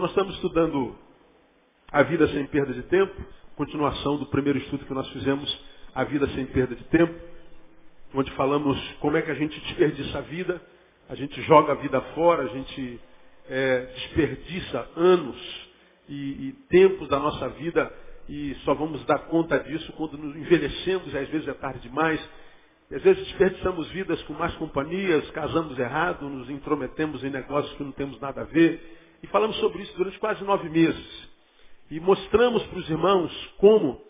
Bom, nós estamos estudando a vida sem perda de tempo, continuação do primeiro estudo que nós fizemos, a vida sem perda de tempo, onde falamos como é que a gente desperdiça a vida, a gente joga a vida fora, a gente é, desperdiça anos e, e tempos da nossa vida e só vamos dar conta disso quando nos envelhecemos e às vezes é tarde demais. E às vezes desperdiçamos vidas com más companhias, casamos errado, nos intrometemos em negócios que não temos nada a ver. E falamos sobre isso durante quase nove meses. E mostramos para os irmãos como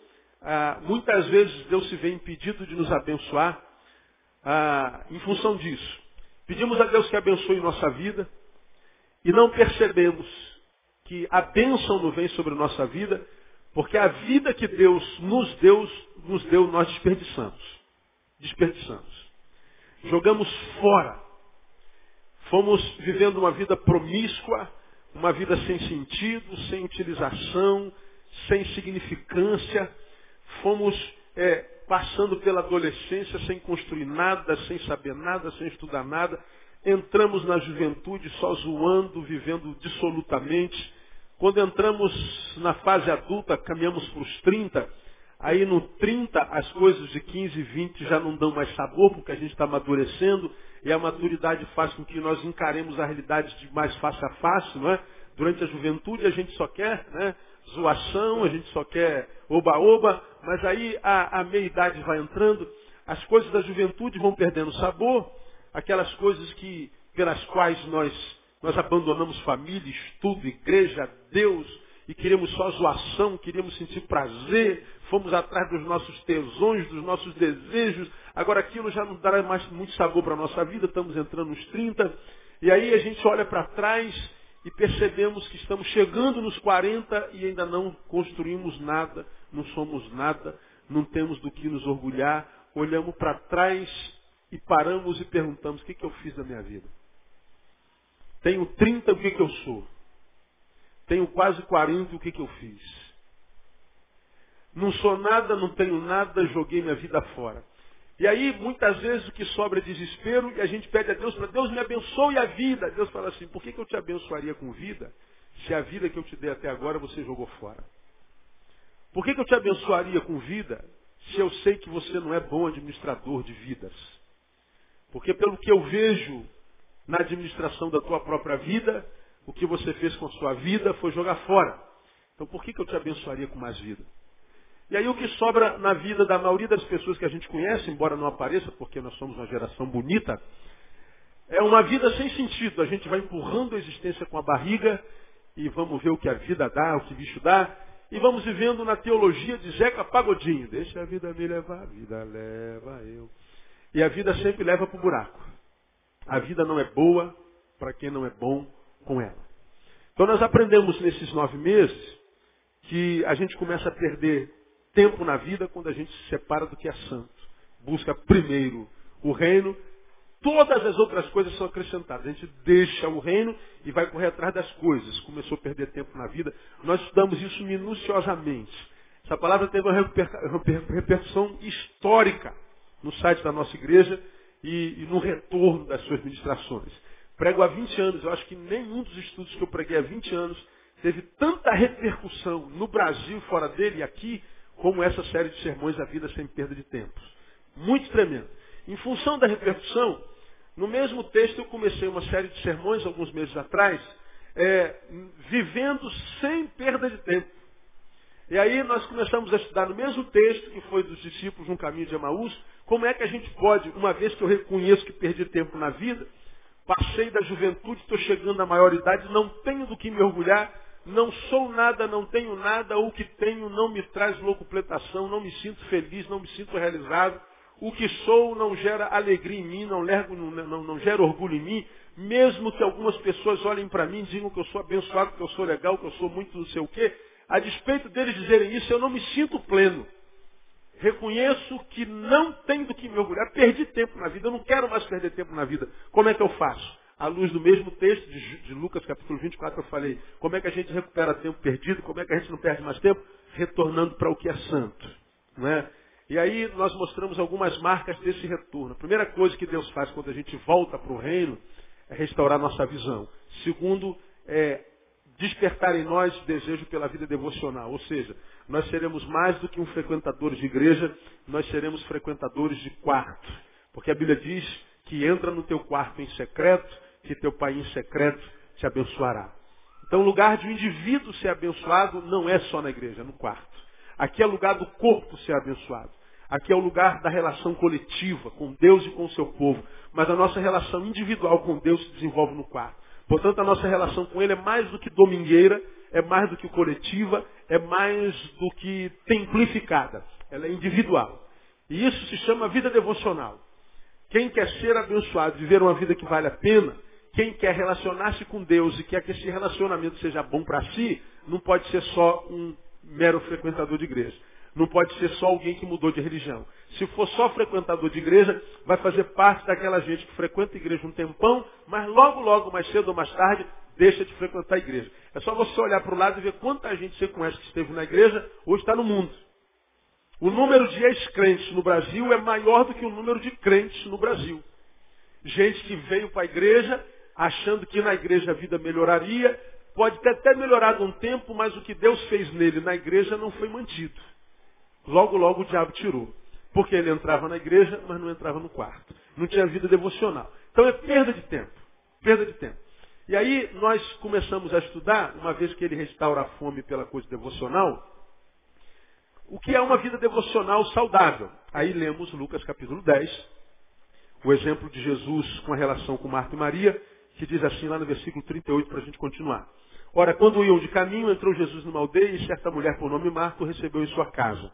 ah, muitas vezes Deus se vê impedido de nos abençoar ah, em função disso. Pedimos a Deus que abençoe nossa vida e não percebemos que a bênção não vem sobre nossa vida porque a vida que Deus nos deu, nos deu, nós desperdiçamos. Desperdiçamos. Jogamos fora. Fomos vivendo uma vida promíscua, uma vida sem sentido, sem utilização, sem significância. Fomos é, passando pela adolescência sem construir nada, sem saber nada, sem estudar nada. Entramos na juventude só zoando, vivendo dissolutamente quando entramos na fase adulta, caminhamos para os 30, aí no 30 as coisas de 15 e 20 já não dão mais sabor, porque a gente está amadurecendo, e a maturidade faz com que nós encaremos a realidade de mais face a face, não é? Durante a juventude a gente só quer né, zoação, a gente só quer oba-oba, mas aí a, a meia-idade vai entrando, as coisas da juventude vão perdendo sabor, aquelas coisas que, pelas quais nós nós abandonamos família, estudo, igreja, Deus, e queremos só zoação, queríamos sentir prazer, fomos atrás dos nossos tesões, dos nossos desejos. Agora aquilo já não dará mais muito sabor para a nossa vida, estamos entrando nos 30. E aí a gente olha para trás e percebemos que estamos chegando nos 40 e ainda não construímos nada, não somos nada, não temos do que nos orgulhar. Olhamos para trás e paramos e perguntamos: o que, que eu fiz da minha vida? Tenho 30, o que, que eu sou? Tenho quase 40, o que, que eu fiz? Não sou nada, não tenho nada, joguei minha vida fora. E aí, muitas vezes, o que sobra é desespero e a gente pede a Deus para Deus me abençoe a vida. Deus fala assim, por que, que eu te abençoaria com vida se a vida que eu te dei até agora você jogou fora? Por que, que eu te abençoaria com vida se eu sei que você não é bom administrador de vidas? Porque pelo que eu vejo na administração da tua própria vida, o que você fez com a sua vida foi jogar fora. Então por que, que eu te abençoaria com mais vida? E aí o que sobra na vida da maioria das pessoas que a gente conhece, embora não apareça, porque nós somos uma geração bonita, é uma vida sem sentido. A gente vai empurrando a existência com a barriga e vamos ver o que a vida dá, o que o bicho dá. E vamos vivendo na teologia de Zeca Pagodinho. Deixa a vida me levar, a vida leva eu. E a vida sempre leva para o buraco. A vida não é boa para quem não é bom com ela. Então nós aprendemos nesses nove meses que a gente começa a perder tempo na vida quando a gente se separa do que é santo. Busca primeiro o reino, todas as outras coisas são acrescentadas. A gente deixa o reino e vai correr atrás das coisas. Começou a perder tempo na vida. Nós estudamos isso minuciosamente. Essa palavra teve uma repercussão histórica no site da nossa igreja e, e no retorno das suas ministrações. Prego há 20 anos, eu acho que nenhum dos estudos que eu preguei há 20 anos teve tanta repercussão no Brasil, fora dele e aqui, como essa série de sermões A Vida Sem Perda de Tempos. Muito tremendo. Em função da repercussão, no mesmo texto eu comecei uma série de sermões alguns meses atrás, é, vivendo sem perda de tempo. E aí nós começamos a estudar no mesmo texto, que foi dos discípulos no caminho de Emaús, como é que a gente pode, uma vez que eu reconheço que perdi tempo na vida, passei da juventude, estou chegando à maioridade, não tenho do que me orgulhar, não sou nada, não tenho nada, o que tenho não me traz locupletação, não me sinto feliz, não me sinto realizado, o que sou não gera alegria em mim, não, lergo, não, não, não gera orgulho em mim, mesmo que algumas pessoas olhem para mim e digam que eu sou abençoado, que eu sou legal, que eu sou muito não sei o quê, a despeito deles dizerem isso, eu não me sinto pleno. Reconheço que não tenho do que me orgulhar. Perdi tempo na vida. Eu não quero mais perder tempo na vida. Como é que eu faço? À luz do mesmo texto de, Lucas capítulo 24 eu falei. Como é que a gente recupera tempo perdido? Como é que a gente não perde mais tempo? Retornando para o que é santo. Não é? E aí nós mostramos algumas marcas desse retorno. A primeira coisa que Deus faz quando a gente volta para o reino é restaurar nossa visão. Segundo, é despertar em nós desejo pela vida devocional. Ou seja, nós seremos mais do que um frequentador de igreja, nós seremos frequentadores de quarto. Porque a Bíblia diz que entra no teu quarto em secreto, que teu pai em secreto te abençoará. Então o lugar de um indivíduo ser abençoado não é só na igreja, é no quarto. Aqui é lugar do corpo ser abençoado. Aqui é o lugar da relação coletiva com Deus e com o seu povo. Mas a nossa relação individual com Deus se desenvolve no quarto. Portanto, a nossa relação com Ele é mais do que domingueira, é mais do que coletiva, é mais do que templificada. Ela é individual. E isso se chama vida devocional. Quem quer ser abençoado, viver uma vida que vale a pena, quem quer relacionar-se com Deus e quer que esse relacionamento seja bom para si, não pode ser só um mero frequentador de igreja. Não pode ser só alguém que mudou de religião. Se for só frequentador de igreja, vai fazer parte daquela gente que frequenta a igreja um tempão, mas logo, logo, mais cedo ou mais tarde, deixa de frequentar a igreja. É só você olhar para o lado e ver quanta gente você conhece que esteve na igreja, hoje está no mundo. O número de ex-crentes no Brasil é maior do que o número de crentes no Brasil. Gente que veio para a igreja achando que na igreja a vida melhoraria, pode ter até melhorado um tempo, mas o que Deus fez nele na igreja não foi mantido. Logo, logo o diabo tirou. Porque ele entrava na igreja, mas não entrava no quarto. Não tinha vida devocional. Então é perda de tempo. Perda de tempo. E aí nós começamos a estudar, uma vez que ele restaura a fome pela coisa devocional, o que é uma vida devocional saudável. Aí lemos Lucas capítulo 10, o exemplo de Jesus com a relação com Marta e Maria, que diz assim lá no versículo 38 para a gente continuar. Ora, quando iam de caminho, entrou Jesus numa aldeia e certa mulher por nome Marta o recebeu em sua casa.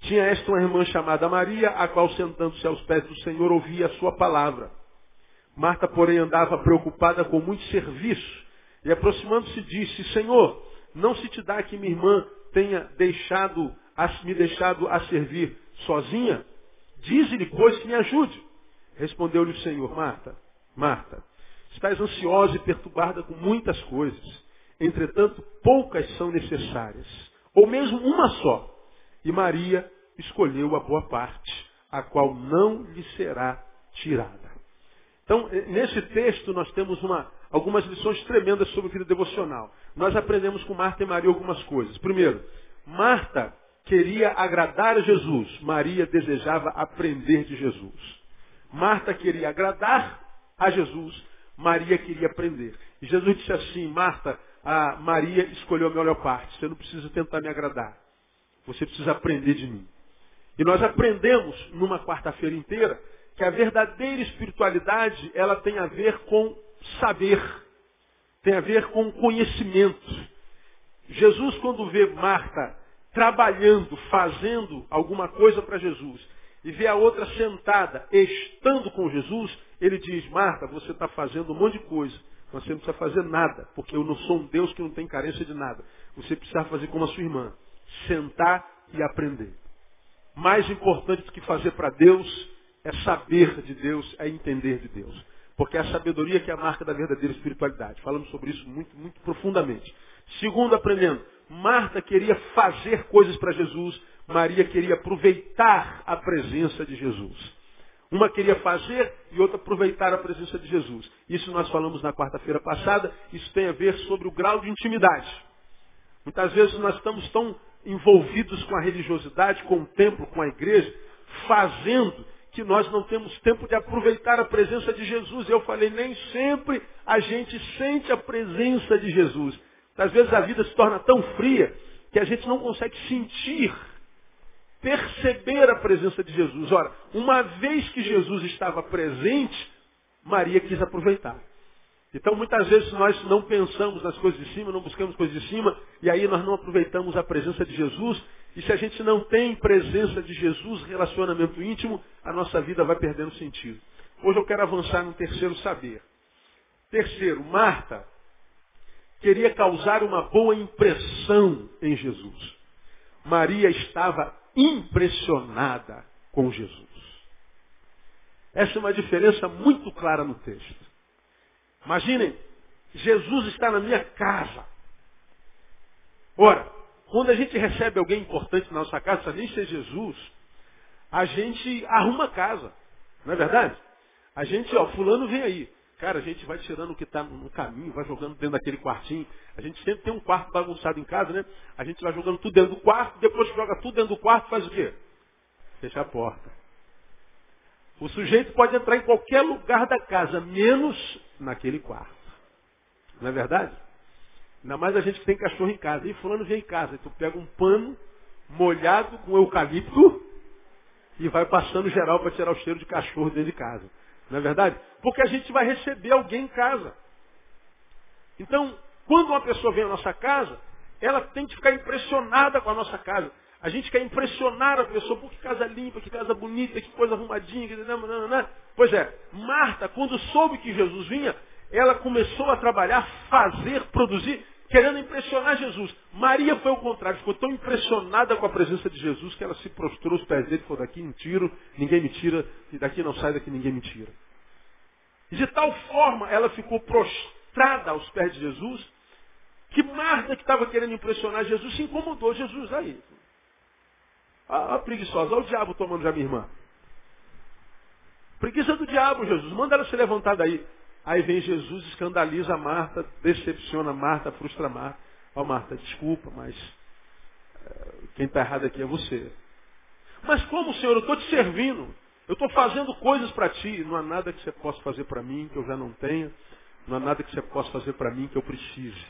Tinha esta uma irmã chamada Maria, a qual, sentando-se aos pés do Senhor, ouvia a sua palavra. Marta, porém, andava preocupada com muito serviço. E aproximando-se, disse, Senhor, não se te dá que minha irmã tenha deixado, me deixado a servir sozinha? Dize-lhe, pois, que me ajude. Respondeu-lhe o Senhor, Marta, Marta, estás ansiosa e perturbada com muitas coisas. Entretanto, poucas são necessárias. Ou mesmo uma só. E Maria escolheu a boa parte, a qual não lhe será tirada. Então, nesse texto nós temos uma, algumas lições tremendas sobre vida devocional. Nós aprendemos com Marta e Maria algumas coisas. Primeiro, Marta queria agradar a Jesus, Maria desejava aprender de Jesus. Marta queria agradar a Jesus, Maria queria aprender. E Jesus disse assim, Marta, a Maria escolheu a melhor parte, você não precisa tentar me agradar. Você precisa aprender de mim. E nós aprendemos numa quarta-feira inteira que a verdadeira espiritualidade ela tem a ver com saber, tem a ver com conhecimento. Jesus, quando vê Marta trabalhando, fazendo alguma coisa para Jesus, e vê a outra sentada, estando com Jesus, ele diz, Marta, você está fazendo um monte de coisa, mas você não precisa fazer nada, porque eu não sou um Deus que não tem carência de nada. Você precisa fazer como a sua irmã sentar e aprender. Mais importante do que fazer para Deus é saber de Deus, é entender de Deus. Porque é a sabedoria que é a marca da verdadeira espiritualidade. Falamos sobre isso muito, muito profundamente. Segundo, aprendendo, Marta queria fazer coisas para Jesus, Maria queria aproveitar a presença de Jesus. Uma queria fazer e outra aproveitar a presença de Jesus. Isso nós falamos na quarta-feira passada, isso tem a ver sobre o grau de intimidade. Muitas vezes nós estamos tão envolvidos com a religiosidade, com o templo, com a igreja, fazendo que nós não temos tempo de aproveitar a presença de Jesus. Eu falei, nem sempre a gente sente a presença de Jesus. Às vezes a vida se torna tão fria que a gente não consegue sentir, perceber a presença de Jesus. Ora, uma vez que Jesus estava presente, Maria quis aproveitar. Então muitas vezes nós não pensamos nas coisas de cima, não buscamos coisas de cima, e aí nós não aproveitamos a presença de Jesus. E se a gente não tem presença de Jesus, relacionamento íntimo, a nossa vida vai perdendo sentido. Hoje eu quero avançar no terceiro saber. Terceiro, Marta queria causar uma boa impressão em Jesus. Maria estava impressionada com Jesus. Essa é uma diferença muito clara no texto. Imaginem, Jesus está na minha casa. Ora, quando a gente recebe alguém importante na nossa casa, nem ser Jesus, a gente arruma a casa. Não é verdade? A gente, ó, fulano vem aí. Cara, a gente vai tirando o que está no caminho, vai jogando dentro daquele quartinho. A gente sempre tem um quarto bagunçado em casa, né? A gente vai jogando tudo dentro do quarto, depois joga tudo dentro do quarto, faz o quê? Fecha a porta. O sujeito pode entrar em qualquer lugar da casa, menos naquele quarto. Não é verdade? Ainda mais a gente que tem cachorro em casa. E fulano vem em casa, tu pega um pano molhado com eucalipto e vai passando geral para tirar o cheiro de cachorro dentro de casa. Não é verdade? Porque a gente vai receber alguém em casa. Então, quando uma pessoa vem à nossa casa, ela tem que ficar impressionada com a nossa casa. A gente quer impressionar a pessoa, porque casa limpa, que casa bonita, que coisa arrumadinha, que... Pois é, Marta, quando soube que Jesus vinha, ela começou a trabalhar, fazer, produzir, querendo impressionar Jesus. Maria foi o contrário, ficou tão impressionada com a presença de Jesus que ela se prostrou aos pés dele e falou, daqui não tiro, ninguém me tira, e daqui não sai, daqui ninguém me tira. E de tal forma ela ficou prostrada aos pés de Jesus, que Marta, que estava querendo impressionar Jesus, se incomodou. Jesus, aí. A, a preguiçosa, olha o diabo tomando já minha irmã. Preguiça do diabo, Jesus. Manda ela se levantar daí. Aí vem Jesus, escandaliza Marta, decepciona Marta, frustra Marta. Ó oh, Marta, desculpa, mas é, quem está errado aqui é você. Mas como, Senhor? Eu estou te servindo. Eu estou fazendo coisas para ti. Não há nada que você possa fazer para mim que eu já não tenha. Não há nada que você possa fazer para mim que eu precise.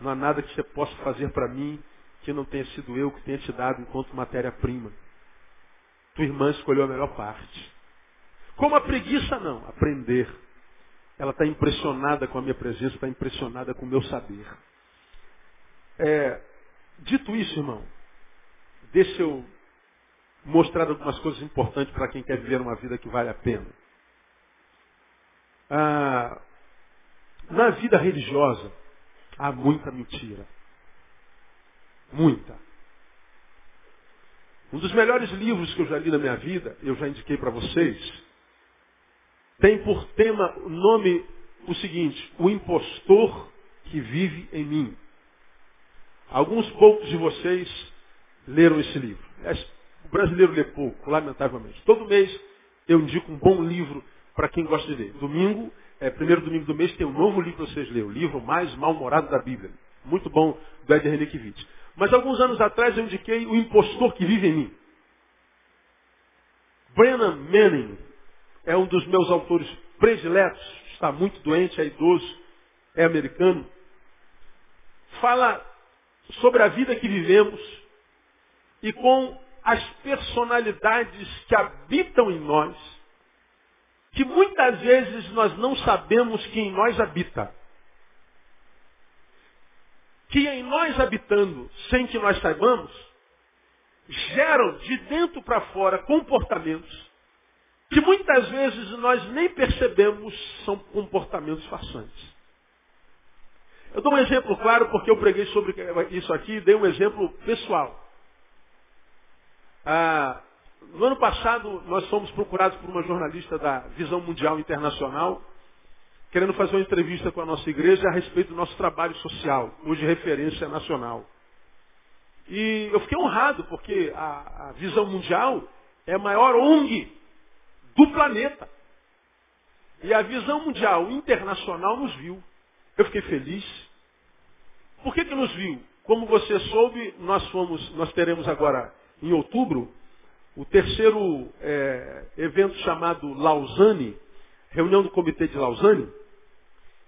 Não há nada que você possa fazer para mim que não tenha sido eu que tenha te dado enquanto matéria-prima. Tua irmã escolheu a melhor parte. Como a preguiça não, aprender. Ela está impressionada com a minha presença, está impressionada com o meu saber. É, dito isso, irmão, deixa eu mostrar algumas coisas importantes para quem quer viver uma vida que vale a pena. Ah, na vida religiosa, há muita mentira. Muita. Um dos melhores livros que eu já li na minha vida, eu já indiquei para vocês, tem por tema nome o seguinte, o impostor que vive em mim. Alguns poucos de vocês leram esse livro. O brasileiro lê pouco, lamentavelmente. Todo mês eu indico um bom livro para quem gosta de ler. Domingo, é, primeiro domingo do mês, tem um novo livro para vocês lerem. O livro mais mal-humorado da Bíblia. Muito bom, do Ed Renekiewicz. Mas alguns anos atrás eu indiquei o impostor que vive em mim. Brennan Manning é um dos meus autores prediletos, está muito doente, é idoso, é americano. Fala sobre a vida que vivemos e com as personalidades que habitam em nós, que muitas vezes nós não sabemos que em nós habita. Que em nós habitando, sem que nós saibamos, geram de dentro para fora comportamentos que muitas vezes nós nem percebemos são comportamentos façantes. Eu dou um exemplo claro porque eu preguei sobre isso aqui dei um exemplo pessoal. Ah, no ano passado, nós fomos procurados por uma jornalista da Visão Mundial Internacional, querendo fazer uma entrevista com a nossa igreja a respeito do nosso trabalho social, hoje referência nacional. E eu fiquei honrado, porque a, a Visão Mundial é a maior ONG do planeta. E a visão mundial internacional nos viu. Eu fiquei feliz. Por que, que nos viu? Como você soube, nós fomos, nós teremos agora, em outubro, o terceiro é, evento chamado Lausanne, reunião do Comitê de Lausanne.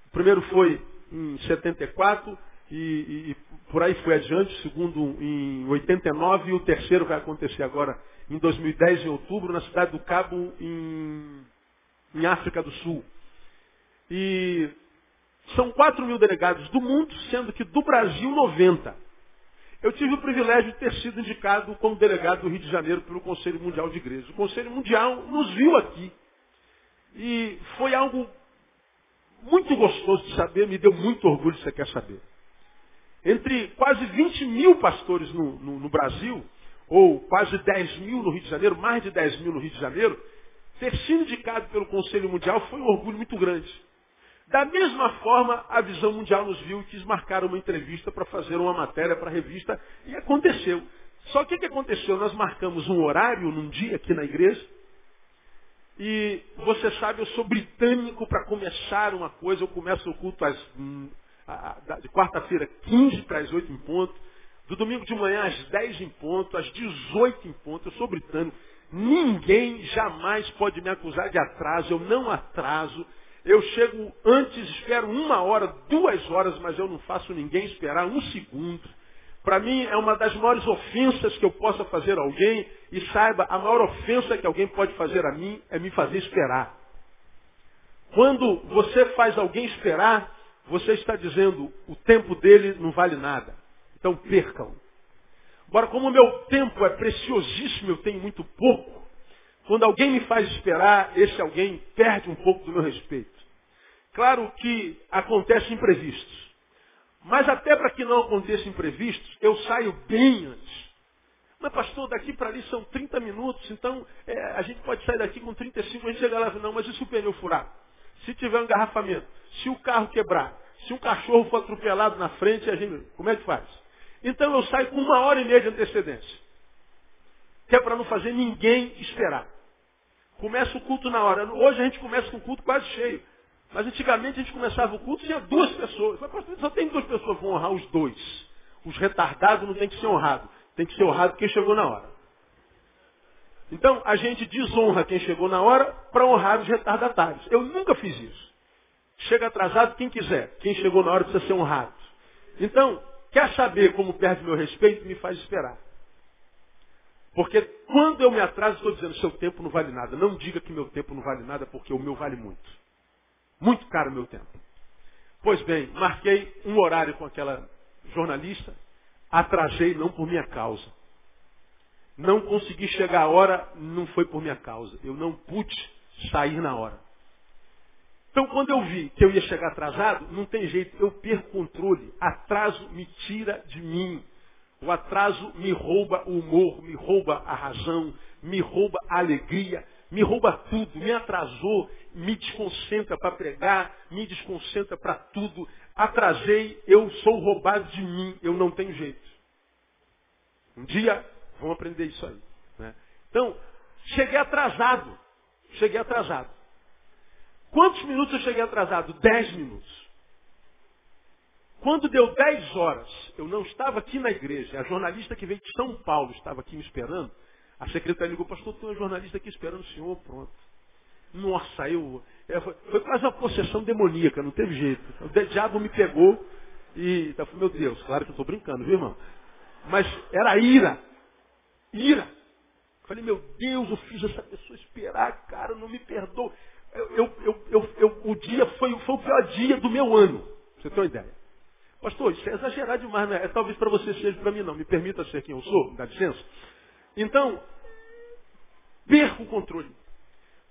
O primeiro foi em 74 e, e, e por aí foi adiante, o segundo em 89 e o terceiro vai acontecer agora em 2010, em outubro, na cidade do Cabo, em, em África do Sul. E são 4 mil delegados do mundo, sendo que do Brasil 90. Eu tive o privilégio de ter sido indicado como delegado do Rio de Janeiro pelo Conselho Mundial de Igrejas. O Conselho Mundial nos viu aqui. E foi algo muito gostoso de saber, me deu muito orgulho você quer saber. Entre quase 20 mil pastores no, no, no Brasil, ou quase 10 mil no Rio de Janeiro, mais de 10 mil no Rio de Janeiro, ter sido indicado pelo Conselho Mundial foi um orgulho muito grande. Da mesma forma, a Visão Mundial nos viu e quis marcar uma entrevista para fazer uma matéria para a revista, e aconteceu. Só que o que aconteceu? Nós marcamos um horário num dia aqui na igreja, E você sabe, eu sou britânico para começar uma coisa, eu começo o culto às, hum, de quarta-feira, 15 para as 8 em ponto, do domingo de manhã às 10 em ponto, às 18 em ponto, eu sou britânico. Ninguém jamais pode me acusar de atraso, eu não atraso. Eu chego antes, espero uma hora, duas horas, mas eu não faço ninguém esperar um segundo. Para mim é uma das maiores ofensas que eu possa fazer a alguém. E saiba, a maior ofensa que alguém pode fazer a mim é me fazer esperar. Quando você faz alguém esperar, você está dizendo, o tempo dele não vale nada. Então percam. Agora, como o meu tempo é preciosíssimo, eu tenho muito pouco. Quando alguém me faz esperar, esse alguém perde um pouco do meu respeito. Claro que acontecem imprevistos. Mas até para que não aconteça imprevistos, eu saio bem antes. Mas pastor, daqui para ali são 30 minutos, então é, a gente pode sair daqui com 35, a gente chega lá, não, mas e se o pneu furar? Se tiver um engarrafamento? Se o carro quebrar? Se um cachorro for atropelado na frente, a gente, como é que faz? Então eu saio com uma hora e meia de antecedência. Que é para não fazer ninguém esperar. Começa o culto na hora. Hoje a gente começa com o culto quase cheio. Mas antigamente a gente começava o culto e tinha duas pessoas. Mas pastor, só tem duas pessoas, vão honrar os dois. Os retardados não tem que ser honrado. Tem que ser honrado quem chegou na hora. Então a gente desonra quem chegou na hora para honrar os retardatários. Eu nunca fiz isso. Chega atrasado quem quiser. Quem chegou na hora precisa ser honrado. Então, quer saber como perde meu respeito? Me faz esperar. Porque quando eu me atraso, estou dizendo, seu tempo não vale nada. Não diga que meu tempo não vale nada, porque o meu vale muito. Muito caro o meu tempo. Pois bem, marquei um horário com aquela jornalista, atrasei não por minha causa. Não consegui chegar à hora, não foi por minha causa. Eu não pude sair na hora. Então, quando eu vi que eu ia chegar atrasado, não tem jeito, eu perco controle. Atraso me tira de mim. O atraso me rouba o humor, me rouba a razão, me rouba a alegria, me rouba tudo, me atrasou, me desconcentra para pregar, me desconcentra para tudo. Atrasei, eu sou roubado de mim, eu não tenho jeito. Um dia vamos aprender isso aí. Né? Então, cheguei atrasado. Cheguei atrasado. Quantos minutos eu cheguei atrasado? Dez minutos. Quando deu dez horas, eu não estava aqui na igreja. A jornalista que veio de São Paulo estava aqui me esperando. A secretária ligou, pastor, tem um jornalista aqui esperando o senhor, pronto. Nossa, eu. É, foi, foi, quase uma possessão demoníaca, não teve jeito. O diabo me pegou e. Então, meu Deus, claro que eu estou brincando, viu, irmão? Mas era ira. Ira. Falei, meu Deus, eu fiz essa pessoa esperar, cara, não me perdoa. Eu, eu, eu, o dia foi, foi o pior dia do meu ano. Você tem uma ideia? Pastor, isso é exagerar demais, né? É, talvez para você seja, para mim não. Me permita ser quem eu sou, dá licença. Então, perco o controle.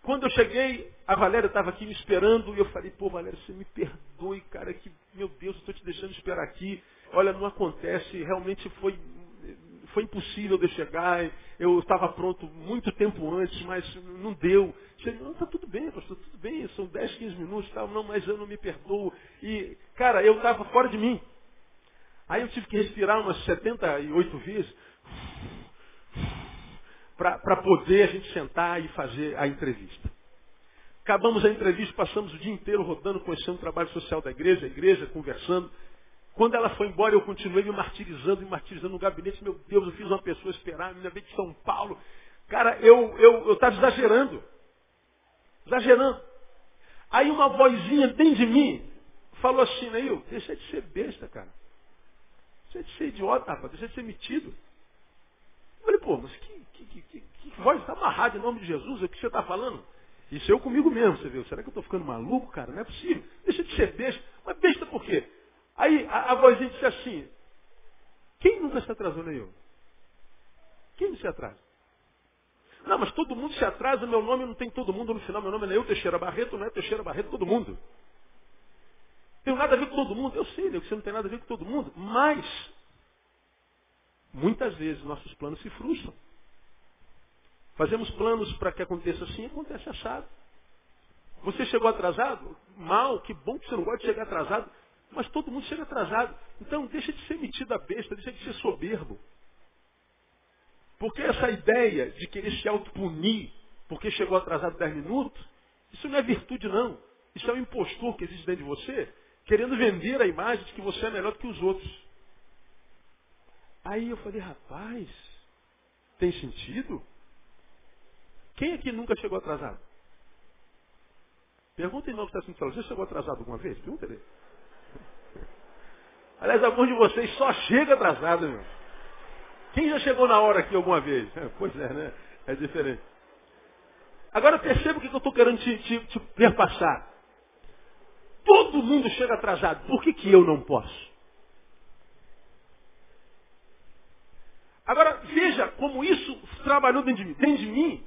Quando eu cheguei, a Valéria estava aqui me esperando e eu falei, pô, Valéria, você me perdoe, cara, que, meu Deus, eu estou te deixando esperar aqui. Olha, não acontece, realmente foi, foi impossível de chegar. Eu estava pronto muito tempo antes, mas não deu. Cheguei, não, está tudo bem, pastor, tudo bem, são 10, 15 minutos, tal, não, mas eu não me perdoo. E, cara, eu estava fora de mim. Aí eu tive que respirar umas 78 vezes para poder a gente sentar e fazer a entrevista. Acabamos a entrevista, passamos o dia inteiro rodando, conhecendo o trabalho social da igreja, a igreja, conversando. Quando ela foi embora, eu continuei me martirizando, me martirizando no gabinete. Meu Deus, eu fiz uma pessoa esperar, minha vez de São Paulo. Cara, eu eu estava exagerando. Exagerando. Aí uma vozinha dentro de mim falou assim, Neil, deixa de ser besta, cara. Deixa de ser idiota, rapaz. Deixa de ser metido. Eu falei, pô, mas que, que, que, que, voz está amarrada em nome de Jesus? O que você está falando? Isso eu comigo mesmo, você viu? Será que eu estou ficando maluco, cara? Não é possível. Deixa de ser besta. Mas besta por quê? Aí a, a vozinha disse assim, quem nunca se atrasou, nem eu? Quem se atrasa? Não, mas todo mundo se atrasa, meu nome não tem todo mundo no final, meu nome é eu, Teixeira Barreto, não é Teixeira Barreto, todo mundo. Tenho nada a ver com todo mundo. Eu sei, né, que você não tem nada a ver com todo mundo. Mas Muitas vezes nossos planos se frustram. Fazemos planos para que aconteça assim, acontece assado. Você chegou atrasado? Mal, que bom que você não gosta de chegar atrasado. Mas todo mundo chega atrasado. Então deixa de ser metido a besta, deixa de ser soberbo. Porque essa ideia de querer se autopunir porque chegou atrasado 10 minutos, isso não é virtude não. Isso é um impostor que existe dentro de você, querendo vender a imagem de que você é melhor do que os outros. Aí eu falei, rapaz, tem sentido? Quem aqui nunca chegou atrasado? Pergunta em que está sendo falando. Você chegou atrasado alguma vez? Pergunta ele. Aliás, alguns de vocês só chega atrasado, meu. Quem já chegou na hora aqui alguma vez? Pois é, né? É diferente. Agora perceba o que eu estou querendo te, te, te perpassar. Todo mundo chega atrasado. Por que, que eu não posso? Agora, veja como isso trabalhou dentro de mim. Dentro de mim,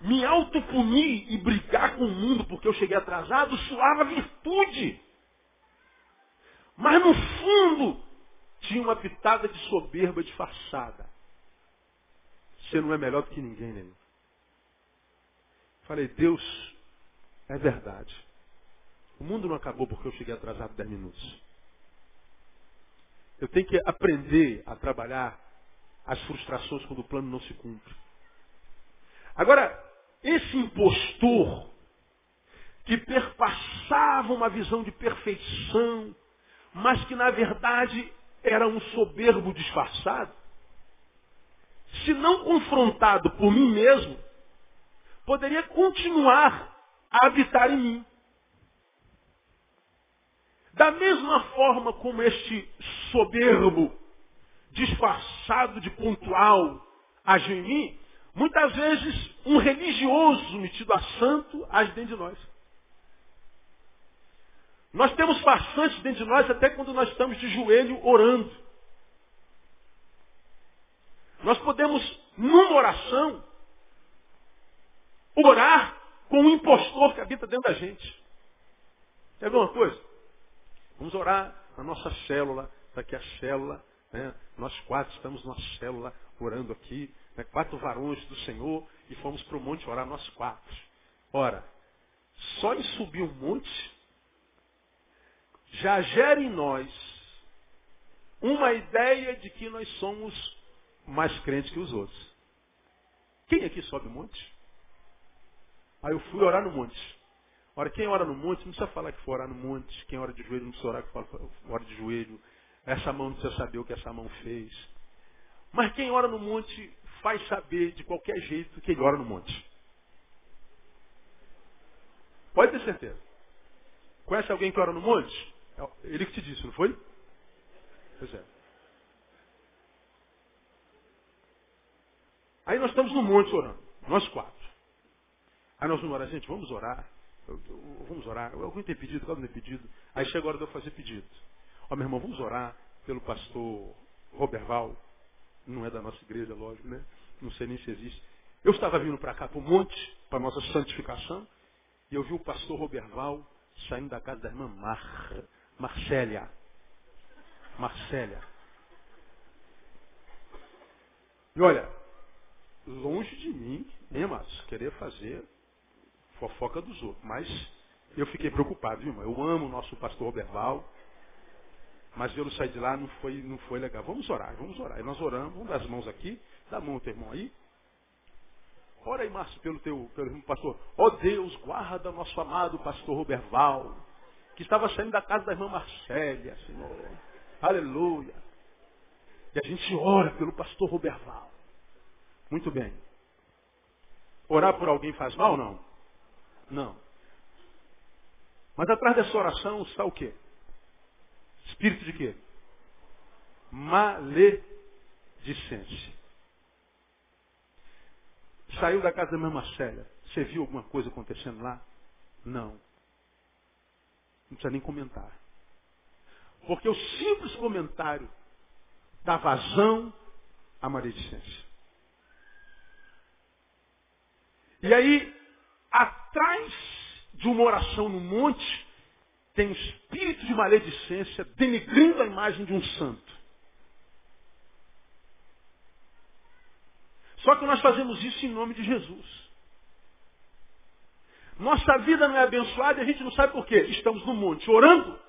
me autopunir e brigar com o mundo porque eu cheguei atrasado suava virtude. Mas no fundo, tinha uma pitada de soberba disfarçada. Você não é melhor do que ninguém, né? Falei, Deus, é verdade. O mundo não acabou porque eu cheguei atrasado 10 minutos. Eu tenho que aprender a trabalhar as frustrações quando o plano não se cumpre. Agora, esse impostor que perpassava uma visão de perfeição, mas que na verdade era um soberbo disfarçado, se não confrontado por mim mesmo, poderia continuar a habitar em mim. Da mesma forma como este soberbo, disfarçado de pontual, agiu em mim, muitas vezes um religioso metido a santo age dentro de nós. Nós temos farsantes dentro de nós até quando nós estamos de joelho orando. Nós podemos, numa oração, orar com o impostor que habita dentro da gente. Quer ver uma coisa? Vamos orar na nossa célula, está aqui a célula, né? nós quatro estamos numa célula orando aqui, né? quatro varões do Senhor, e fomos para o monte orar nós quatro. Ora, só em subir um monte já gera em nós uma ideia de que nós somos mais crentes que os outros. Quem aqui sobe o monte? Aí eu fui orar no monte. Ora, quem ora no monte não precisa falar que foi orar no monte. Quem ora de joelho não precisa orar que ora de joelho. Essa mão não precisa saber o que essa mão fez. Mas quem ora no monte faz saber de qualquer jeito que ele ora no monte. Pode ter certeza. Conhece alguém que ora no monte? É ele que te disse, não foi? Pois é. Aí nós estamos no monte orando, nós quatro. Aí nós vamos orar, gente, vamos orar. Vamos orar. Alguém tem pedido, alguém tem pedido. Aí chega a hora de eu fazer pedido. Ó, meu irmão, vamos orar pelo pastor Roberval. Não é da nossa igreja, lógico, né? Não sei nem se existe. Eu estava vindo para cá, para o monte, para a nossa santificação, e eu vi o pastor Roberval saindo da casa da irmã Mar, Marcélia. Marcélia. E olha, longe de mim, hein, amados, querer fazer fofoca dos outros. Mas eu fiquei preocupado, viu, irmão? Eu amo o nosso pastor Roberval. Mas eu sair de lá não foi, não foi legal. Vamos orar, vamos orar. E nós oramos, vamos dar as mãos aqui. Dá a mão ao teu irmão aí. Ora aí, Márcio, pelo teu, pelo irmão pastor. Ó oh, Deus, guarda nosso amado pastor Roberval, que estava saindo da casa da irmã Marcélia, Senhor. Aleluia. E a gente ora pelo pastor Roberval. Muito bem. Orar por alguém faz mal ou não? Não. Mas atrás dessa oração está o quê? Espírito de quê? Maledicência. Saiu da casa da minha Marcélia. Você viu alguma coisa acontecendo lá? Não. Não precisa nem comentar. Porque o simples comentário dá vazão à maledicência. E aí, atrás de uma oração no monte, tem um espírito de maledicência denegrindo a imagem de um santo. Só que nós fazemos isso em nome de Jesus. Nossa vida não é abençoada e a gente não sabe por quê. Estamos no monte orando,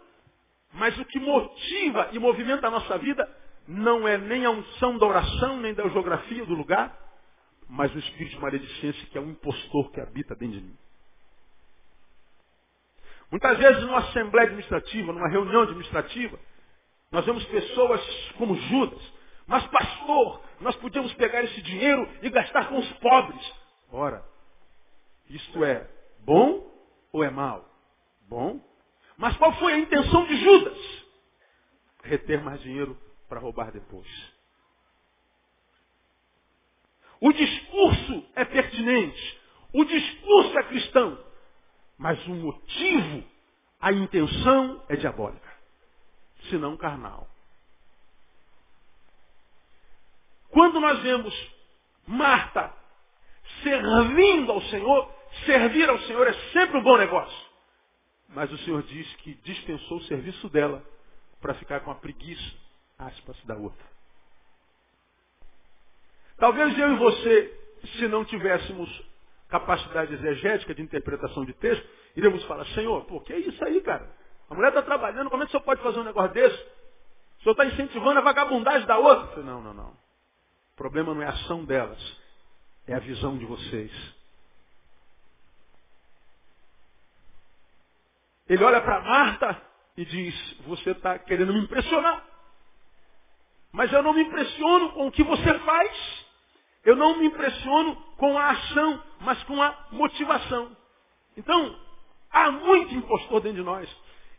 mas o que motiva e movimenta a nossa vida não é nem a unção da oração, nem da geografia do lugar, mas o espírito de maledicência que é um impostor que habita dentro de mim. Muitas vezes numa assembleia administrativa, numa reunião administrativa, nós vemos pessoas como Judas. Mas pastor, nós podíamos pegar esse dinheiro e gastar com os pobres. Ora, isto é bom ou é mal? Bom. Mas qual foi a intenção de Judas? Reter mais dinheiro para roubar depois. O discurso é pertinente. O discurso é cristão. Mas o motivo, a intenção é diabólica. Senão carnal. Quando nós vemos Marta servindo ao Senhor, servir ao Senhor é sempre um bom negócio. Mas o Senhor diz que dispensou o serviço dela para ficar com a preguiça, aspas, da outra. Talvez eu e você, se não tivéssemos capacidade exegética de interpretação de texto, iríamos falar, Senhor, pô, que é isso aí, cara? A mulher está trabalhando, como é que o senhor pode fazer um negócio desse? O senhor está incentivando a vagabundagem da outra? Falei, não, não, não. O problema não é a ação delas, é a visão de vocês. Ele olha para Marta e diz, você está querendo me impressionar. Mas eu não me impressiono com o que você faz. Eu não me impressiono com a ação, mas com a motivação. Então, há muito impostor dentro de nós.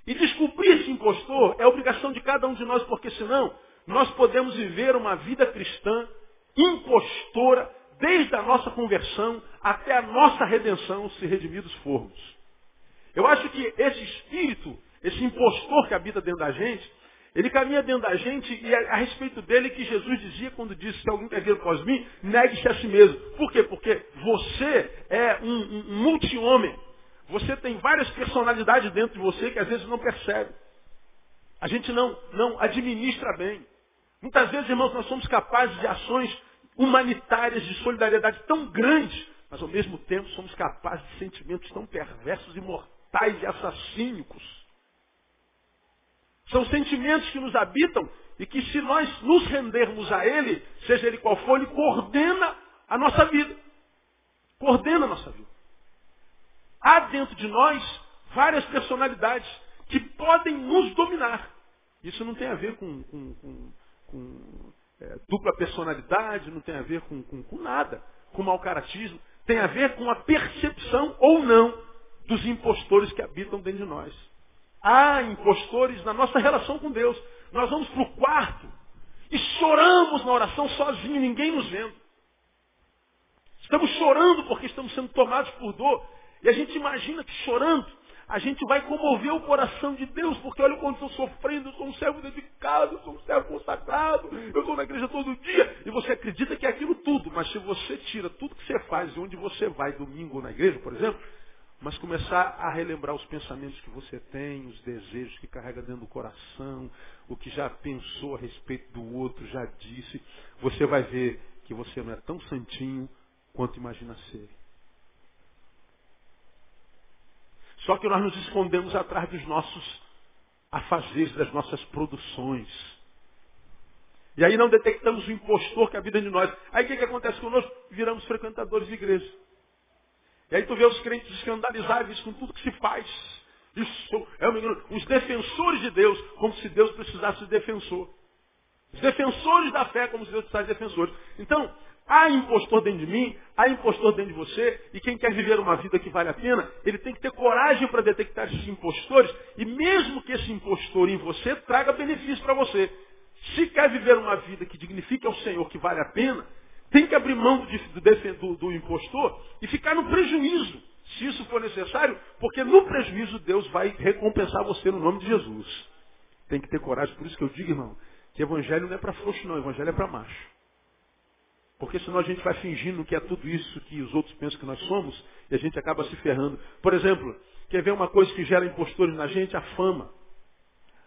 E descobrir esse impostor é obrigação de cada um de nós, porque senão nós podemos viver uma vida cristã impostora desde a nossa conversão até a nossa redenção, se redimidos formos. Eu acho que esse espírito, esse impostor que habita dentro da gente, ele caminha dentro da gente e é a respeito dele que Jesus dizia quando disse que alguém quer vir após mim, negue-se a si mesmo. Por quê? Porque você é um, um, um multi-homem. Você tem várias personalidades dentro de você que às vezes não percebe. A gente não, não administra bem. Muitas vezes, irmãos, nós somos capazes de ações humanitárias de solidariedade tão grandes, mas ao mesmo tempo somos capazes de sentimentos tão perversos e mortais e assassínicos. São sentimentos que nos habitam e que se nós nos rendermos a Ele, seja Ele qual for, Ele coordena a nossa vida. Coordena a nossa vida. Há dentro de nós várias personalidades que podem nos dominar. Isso não tem a ver com, com, com, com é, dupla personalidade, não tem a ver com nada, com mau caratismo. Tem a ver com a percepção ou não dos impostores que habitam dentro de nós. Há impostores na nossa relação com Deus. Nós vamos para o quarto e choramos na oração sozinho, ninguém nos vendo. Estamos chorando porque estamos sendo tomados por dor. E a gente imagina que chorando, a gente vai comover o coração de Deus, porque olha quando estou sofrendo, eu sou um servo dedicado, eu sou um servo consagrado, eu estou na igreja todo dia, e você acredita que é aquilo tudo, mas se você tira tudo que você faz e onde você vai domingo na igreja, por exemplo, mas começar a relembrar os pensamentos que você tem, os desejos que carrega dentro do coração, o que já pensou a respeito do outro, já disse, você vai ver que você não é tão santinho quanto imagina ser. Só que nós nos escondemos atrás dos nossos afazeres, das nossas produções. E aí não detectamos o impostor que habita de nós. Aí o que, que acontece conosco? Viramos frequentadores de igreja. E aí tu vê os crentes escandalizados com tudo que se faz. Isso é Os defensores de Deus, como se Deus precisasse de defensor. Os defensores da fé, como se Deus precisasse de defensores. Então, há impostor dentro de mim, há impostor dentro de você, e quem quer viver uma vida que vale a pena, ele tem que ter coragem para detectar esses impostores, e mesmo que esse impostor em você traga benefício para você. Se quer viver uma vida que dignifique ao Senhor, que vale a pena, tem que abrir mão do, do, do impostor e ficar no prejuízo, se isso for necessário, porque no prejuízo Deus vai recompensar você no nome de Jesus. Tem que ter coragem, por isso que eu digo, irmão, que evangelho não é para frouxo não, evangelho é para macho. Porque senão a gente vai fingindo que é tudo isso que os outros pensam que nós somos e a gente acaba se ferrando. Por exemplo, quer ver uma coisa que gera impostores na gente? A fama.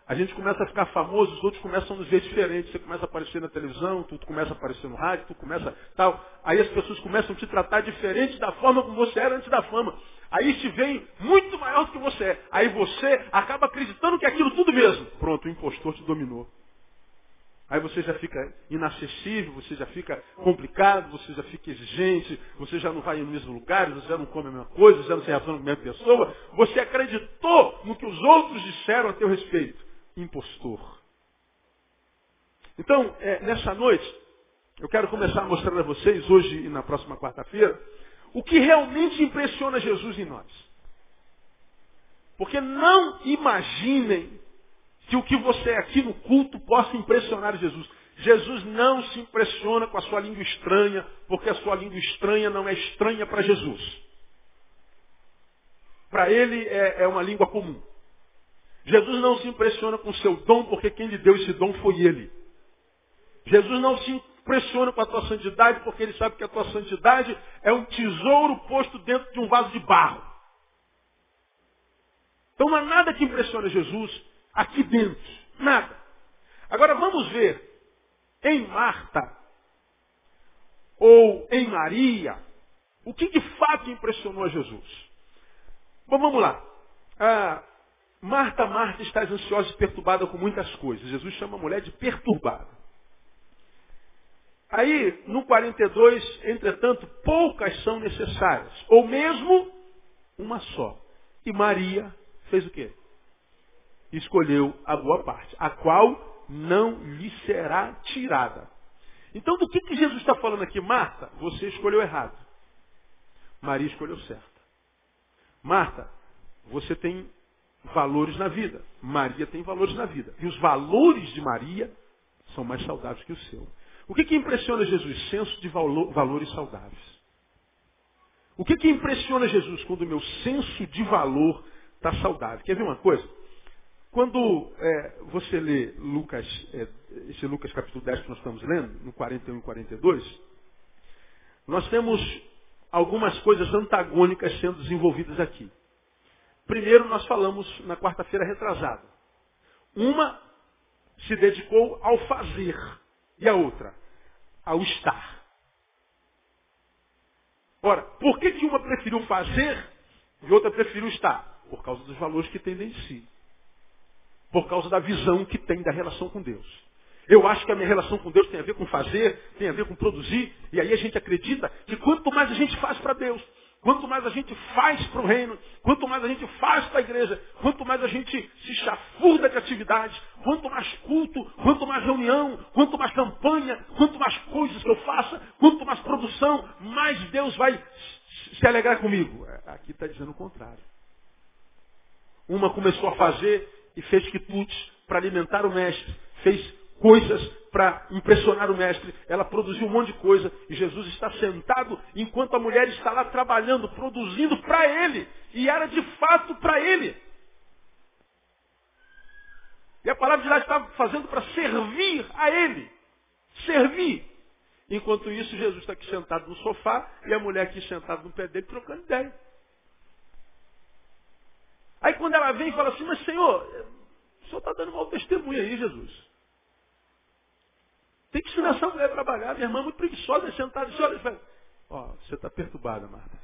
A gente começa a ficar famoso, os outros começam a nos ver diferente. Você começa a aparecer na televisão, tu começa a aparecer no rádio, tu começa tal. Aí as pessoas começam a te tratar diferente da forma como você era antes da fama. Aí te veem muito maior do que você é. Aí você acaba acreditando que é aquilo tudo mesmo. Pronto, o impostor te dominou. Aí você já fica inacessível, você já fica complicado, você já fica exigente, você já não vai no mesmo lugar, você já não come a mesma coisa, você já não se relaciona com a mesma pessoa. Você acreditou no que os outros disseram a teu respeito. Impostor. Então, é, nessa noite, eu quero começar a mostrar a vocês, hoje e na próxima quarta-feira, o que realmente impressiona Jesus em nós. Porque não imaginem que o que você é aqui no culto possa impressionar Jesus. Jesus não se impressiona com a sua língua estranha, porque a sua língua estranha não é estranha para Jesus. Para ele é, é, uma língua comum. Jesus não se impressiona com o seu dom, porque quem lhe deu esse dom foi ele. Jesus não se impressiona com a tua santidade, porque ele sabe que a tua santidade é um tesouro posto dentro de um vaso de barro. Então não há nada que impressione Jesus aqui dentro. Nada. Agora vamos ver em Marta ou em Maria o que de fato impressionou a Jesus. Bom, vamos lá. Ah, Marta, Marta, estás ansiosa e perturbada com muitas coisas. Jesus chama a mulher de perturbada. Aí, no 42, entretanto, poucas são necessárias, ou mesmo uma só. E Maria fez o quê? escolheu a boa parte, a qual não lhe será tirada. Então, do que, que Jesus está falando aqui? Marta, você escolheu errado. Maria escolheu certo. Marta, você tem valores na vida. Maria tem valores na vida. E os valores de Maria são mais saudáveis que o seu. O que, que impressiona Jesus? Senso de valor, valores saudáveis. O que, que impressiona Jesus quando o meu senso de valor está saudável? Quer ver uma coisa? Quando é, você lê Lucas, é, esse Lucas capítulo 10 que nós estamos lendo, no 41 e 42, nós temos algumas coisas antagônicas sendo desenvolvidas aqui. Primeiro, nós falamos na quarta-feira retrasada. Uma se dedicou ao fazer e a outra ao estar. Ora, por que, que uma preferiu fazer e outra preferiu estar? Por causa dos valores que tem em si por causa da visão que tem da relação com Deus. Eu acho que a minha relação com Deus tem a ver com fazer, tem a ver com produzir, e aí a gente acredita que quanto mais a gente faz para Deus, quanto mais a gente faz para o reino, quanto mais a gente faz para a igreja, quanto mais a gente se chafurda de atividades, quanto mais culto, quanto mais reunião, quanto mais campanha, quanto mais coisas que eu faça, quanto mais produção, mais Deus vai se alegrar comigo. Aqui está dizendo o contrário. Uma começou a fazer e fez quitutes para alimentar o mestre, fez coisas para impressionar o mestre. Ela produziu um monte de coisa e Jesus está sentado enquanto a mulher está lá trabalhando, produzindo para ele. E era de fato para ele. E a palavra de lá estava fazendo para servir a ele. Servir. Enquanto isso, Jesus está aqui sentado no sofá e a mulher aqui sentada no pé dele trocando ideia. Aí quando ela vem e fala assim, mas Senhor, o Senhor está dando mau testemunho aí, Jesus. Tem que ensinar essa mulher a trabalhar. Minha irmã é muito preguiçosa, é sentada e olha, ó, você está perturbada, Marta.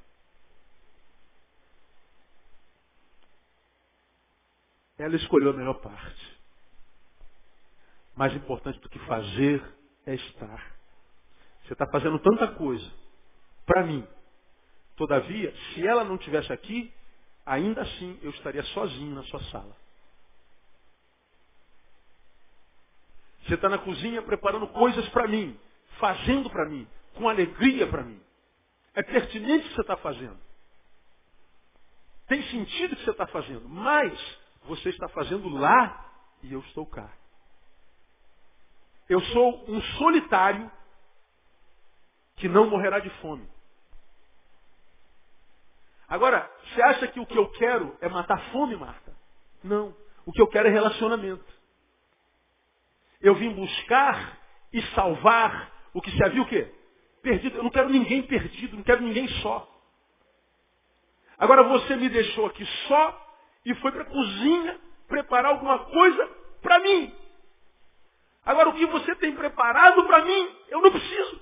Ela escolheu a melhor parte. Mais importante do que fazer é estar. Você está fazendo tanta coisa para mim. Todavia, se ela não estivesse aqui, ainda assim eu estaria sozinho na sua sala. Você está na cozinha preparando coisas para mim, fazendo para mim, com alegria para mim. É pertinente o que você está fazendo. Tem sentido o que você está fazendo, mas você está fazendo lá e eu estou cá. Eu sou um solitário que não morrerá de fome. Agora, você acha que o que eu quero é matar fome, Marta? Não. O que eu quero é relacionamento. Eu vim buscar e salvar o que se havia o quê? Perdido. Eu não quero ninguém perdido, não quero ninguém só. Agora você me deixou aqui só e foi para a cozinha preparar alguma coisa para mim. Agora o que você tem preparado para mim, eu não preciso.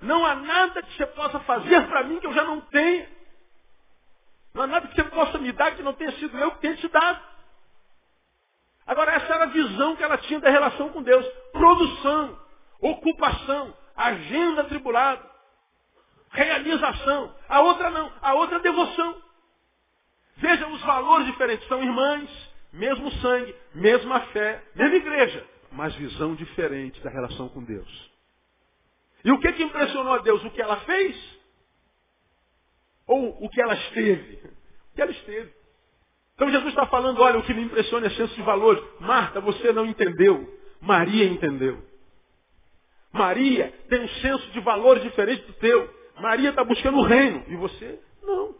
Não há nada que você possa fazer para mim que eu já não tenha. Não há nada que você possa me dar que não tenha sido eu que tenha te dado. Agora, essa era a visão que ela tinha da relação com Deus. Produção, ocupação, agenda tribulada, realização. A outra não, a outra é devoção. Veja os valores diferentes. São irmãs, mesmo sangue, mesma fé, mesma igreja, mas visão diferente da relação com Deus. E o que, que impressionou a Deus? O que ela fez? Ou o que ela esteve? O que ela esteve. Então Jesus está falando, olha, o que me impressiona é senso de valores. Marta, você não entendeu. Maria entendeu. Maria tem um senso de valores diferente do teu. Maria está buscando o reino. E você, não.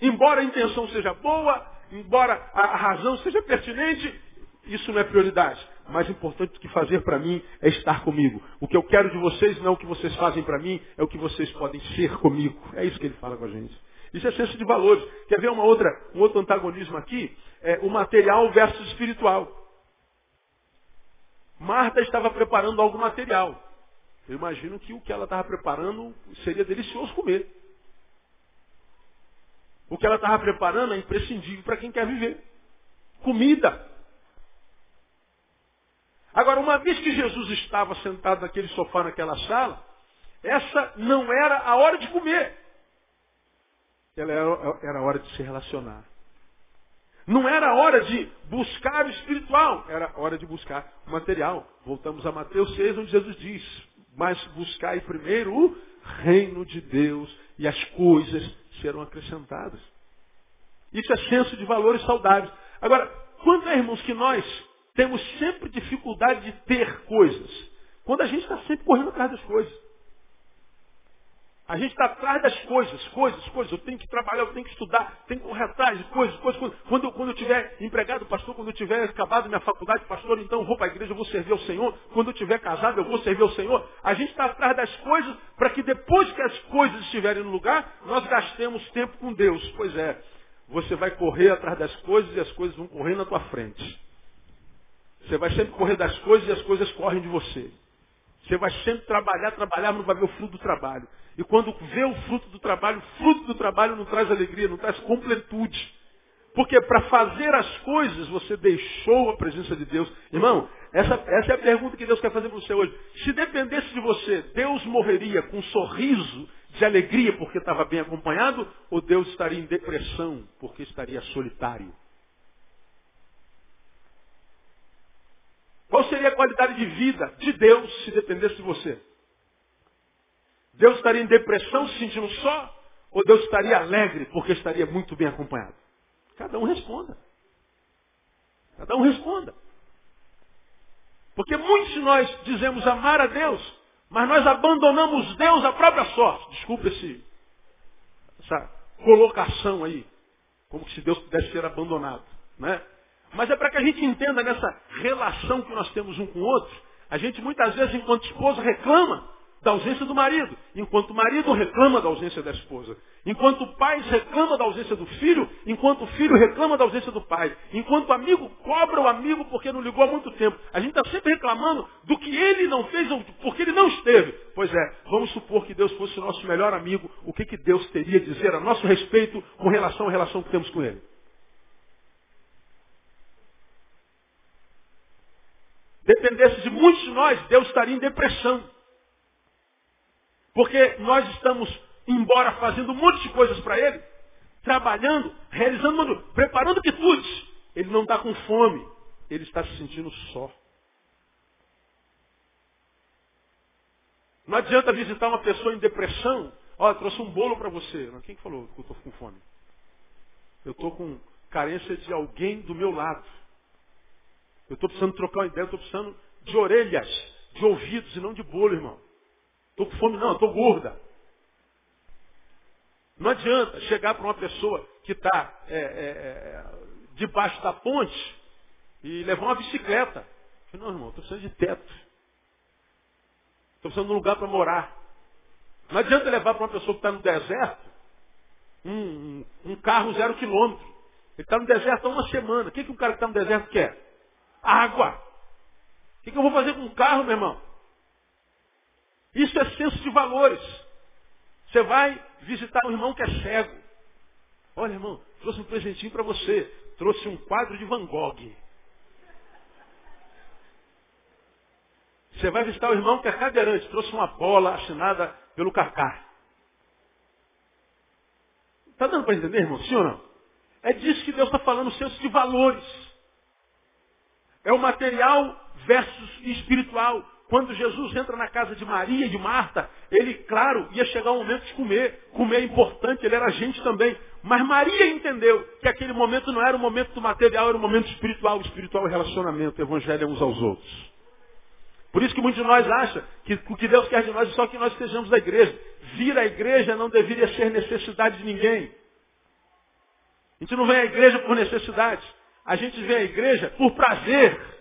Embora a intenção seja boa, embora a razão seja pertinente, isso não é prioridade. Mais importante do que fazer para mim é estar comigo. O que eu quero de vocês não é o que vocês fazem para mim, é o que vocês podem ser comigo. É isso que ele fala com a gente. Isso é senso de valores. Quer ver uma outra, um outro antagonismo aqui? É o material versus espiritual. Marta estava preparando algo material. Eu imagino que o que ela estava preparando seria delicioso comer. O que ela estava preparando é imprescindível para quem quer viver. Comida. Agora, uma vez que Jesus estava sentado naquele sofá, naquela sala, essa não era a hora de comer. Ela era, era hora de se relacionar. Não era hora de buscar o espiritual, era hora de buscar o material. Voltamos a Mateus 6, onde Jesus diz, mas buscai primeiro o reino de Deus e as coisas serão acrescentadas. Isso é senso de valores saudáveis. Agora, quanto é, irmãos, que nós temos sempre dificuldade de ter coisas? Quando a gente está sempre correndo atrás das coisas. A gente está atrás das coisas, coisas, coisas. Eu tenho que trabalhar, eu tenho que estudar, tenho que correr atrás coisas, coisas, coisas. Quando, eu, quando eu tiver empregado, pastor, quando eu tiver acabado minha faculdade, pastor, então eu vou para a igreja, eu vou servir ao Senhor. Quando eu tiver casado, eu vou servir ao Senhor. A gente está atrás das coisas para que depois que as coisas estiverem no lugar, nós gastemos tempo com Deus. Pois é, você vai correr atrás das coisas e as coisas vão correr na tua frente. Você vai sempre correr das coisas e as coisas correm de você. Você vai sempre trabalhar, trabalhar, mas não vai ver o fruto do trabalho. E quando vê o fruto do trabalho, o fruto do trabalho não traz alegria, não traz completude. Porque para fazer as coisas você deixou a presença de Deus. Irmão, essa, essa é a pergunta que Deus quer fazer para você hoje. Se dependesse de você, Deus morreria com um sorriso de alegria porque estava bem acompanhado, ou Deus estaria em depressão porque estaria solitário? Qual seria a qualidade de vida de Deus se dependesse de você? Deus estaria em depressão, se sentindo só? Ou Deus estaria alegre porque estaria muito bem acompanhado? Cada um responda. Cada um responda. Porque muitos de nós dizemos amar a Deus, mas nós abandonamos Deus à própria sorte. Desculpe esse, essa colocação aí. Como se Deus pudesse ser abandonado. Né? Mas é para que a gente entenda nessa relação que nós temos um com o outro. A gente muitas vezes, enquanto esposa, reclama da ausência do marido, enquanto o marido reclama da ausência da esposa, enquanto o pai reclama da ausência do filho, enquanto o filho reclama da ausência do pai, enquanto o amigo cobra o amigo porque não ligou há muito tempo. A gente está sempre reclamando do que ele não fez ou porque ele não esteve. Pois é, vamos supor que Deus fosse o nosso melhor amigo, o que, que Deus teria a dizer a nosso respeito com relação à relação que temos com ele? Dependesse de muitos de nós, Deus estaria em depressão. Porque nós estamos, embora fazendo um monte de coisas para Ele, trabalhando, realizando, preparando quitutes, Ele não está com fome, Ele está se sentindo só. Não adianta visitar uma pessoa em depressão, ó, trouxe um bolo para você. Quem falou que eu estou com fome? Eu estou com carência de alguém do meu lado. Eu estou precisando trocar uma ideia, estou precisando de orelhas, de ouvidos e não de bolo, irmão. Estou com fome, não, estou gorda. Não adianta chegar para uma pessoa que está é, é, é, debaixo da ponte e levar uma bicicleta. Não, irmão, estou precisando de teto. Estou precisando de um lugar para morar. Não adianta levar para uma pessoa que está no deserto um, um, um, carro zero quilômetro. Ele está no deserto há uma semana. O que, que um cara que está no deserto quer? Água. O que, que eu vou fazer com um carro, meu irmão? Isso é senso de valores. Você vai visitar um irmão que é cego. Olha, irmão, trouxe um presentinho para você. Trouxe um quadro de Van Gogh. Você vai visitar o irmão que é cadeirante. Trouxe uma bola assinada pelo Cacá. Está dando para entender, irmão? Sim ou não? É disso que Deus está falando, o senso de valores. É o material versus espiritual. Quando Jesus entra na casa de Maria e de Marta, ele, claro, ia chegar o momento de comer. Comer é importante, ele era gente também. Mas Maria entendeu que aquele momento não era o momento do material, era o momento espiritual. O espiritual é relacionamento, o evangelho é uns aos outros. Por isso que muitos de nós acham que o que Deus quer de nós é só que nós estejamos na igreja. Vir à igreja não deveria ser necessidade de ninguém. A gente não vem à igreja por necessidade. A gente vem à igreja por prazer.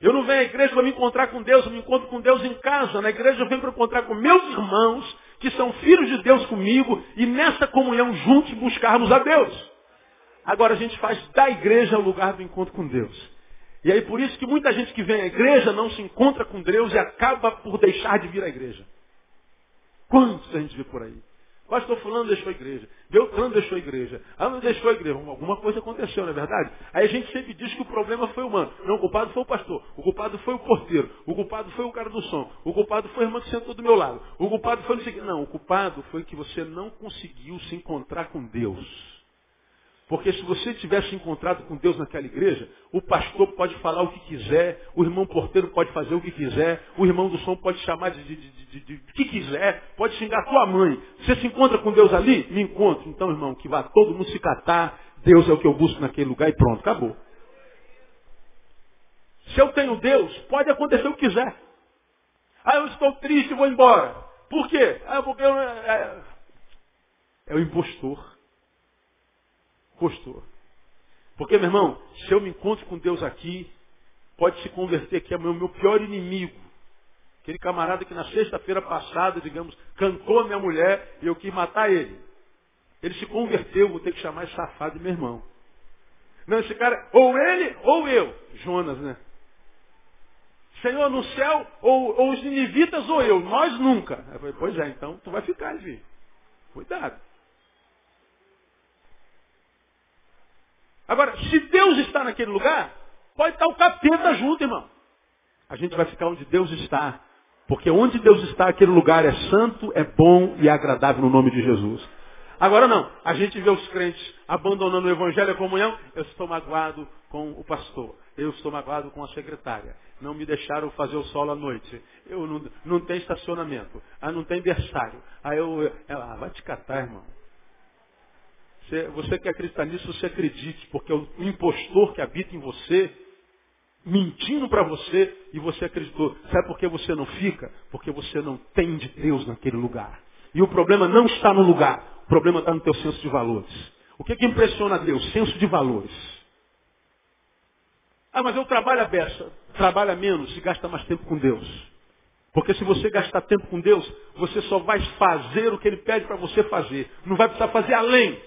Eu não venho à igreja para me encontrar com Deus, eu me encontro com Deus em casa. Na igreja eu venho para encontrar com meus irmãos, que são filhos de Deus comigo, e nessa comunhão juntos buscarmos a Deus. Agora a gente faz da igreja o lugar do encontro com Deus. E aí por isso que muita gente que vem à igreja não se encontra com Deus e acaba por deixar de vir à igreja. Quantos a gente vê por aí? Pastor fulano deixou a igreja. Beltrano deixou a igreja. Ah, não deixou a igreja. Alguma coisa aconteceu, não é verdade? Aí a gente sempre diz que o problema foi humano. Não, o culpado foi o pastor. O culpado foi o porteiro. O culpado foi o cara do som. O culpado foi a irmã que sentou do meu lado. O culpado foi. Não, o culpado foi que você não conseguiu se encontrar com Deus. Porque se você tivesse encontrado com Deus naquela igreja, o pastor pode falar o que quiser, o irmão porteiro pode fazer o que quiser, o irmão do som pode chamar de, de, de, de, que quiser, pode xingar tua mãe. Você se encontra com Deus ali? Me encontro. Então, irmão, que vá todo mundo se catar, Deus é o que eu busco naquele lugar e pronto, acabou. Se eu tenho Deus, pode acontecer o que quiser. Ah, eu estou triste, vou embora. Por quê? Ah, porque eu, é, é o impostor postou. Porque, meu irmão, se eu me encontro com Deus aqui, pode se converter aqui amanhã o meu pior inimigo. Aquele camarada que na sexta-feira passada, digamos, cantou a minha mulher e eu quis matar ele. Ele se converteu, vou ter que chamar esse safado de meu irmão. Não, esse cara, ou ele ou eu. Jonas, né? Senhor, no céu, ou, ou os ninivitas ou eu. Nós nunca. Eu falei, pois é, então tu vai ficar, filho. Cuidado. Agora, se Deus está naquele lugar, pode estar o capeta junto, irmão. A gente vai ficar onde Deus está. Porque onde Deus está, aquele lugar é santo, é bom e é agradável no nome de Jesus. Agora não, a gente vê os crentes abandonando o evangelho e a comunhão. Eu estou magoado com o pastor. Eu estou magoado com a secretária. Não me deixaram fazer o solo à noite. Eu não, não tem estacionamento. Ah, não tem berçário. Aí eu, ela, ah, vai te catar, irmão. Você, você que acredita nisso, você acredite, porque o impostor que habita em você, mentindo para você, e você acreditou. Sabe por que você não fica? Porque você não tem de Deus naquele lugar. E o problema não está no lugar, o problema está no teu senso de valores. O que, é que impressiona Deus? Senso de valores. Ah, mas eu trabalho a beça. Trabalha menos e gasta mais tempo com Deus. Porque se você gastar tempo com Deus, você só vai fazer o que Ele pede para você fazer. Não vai precisar fazer além.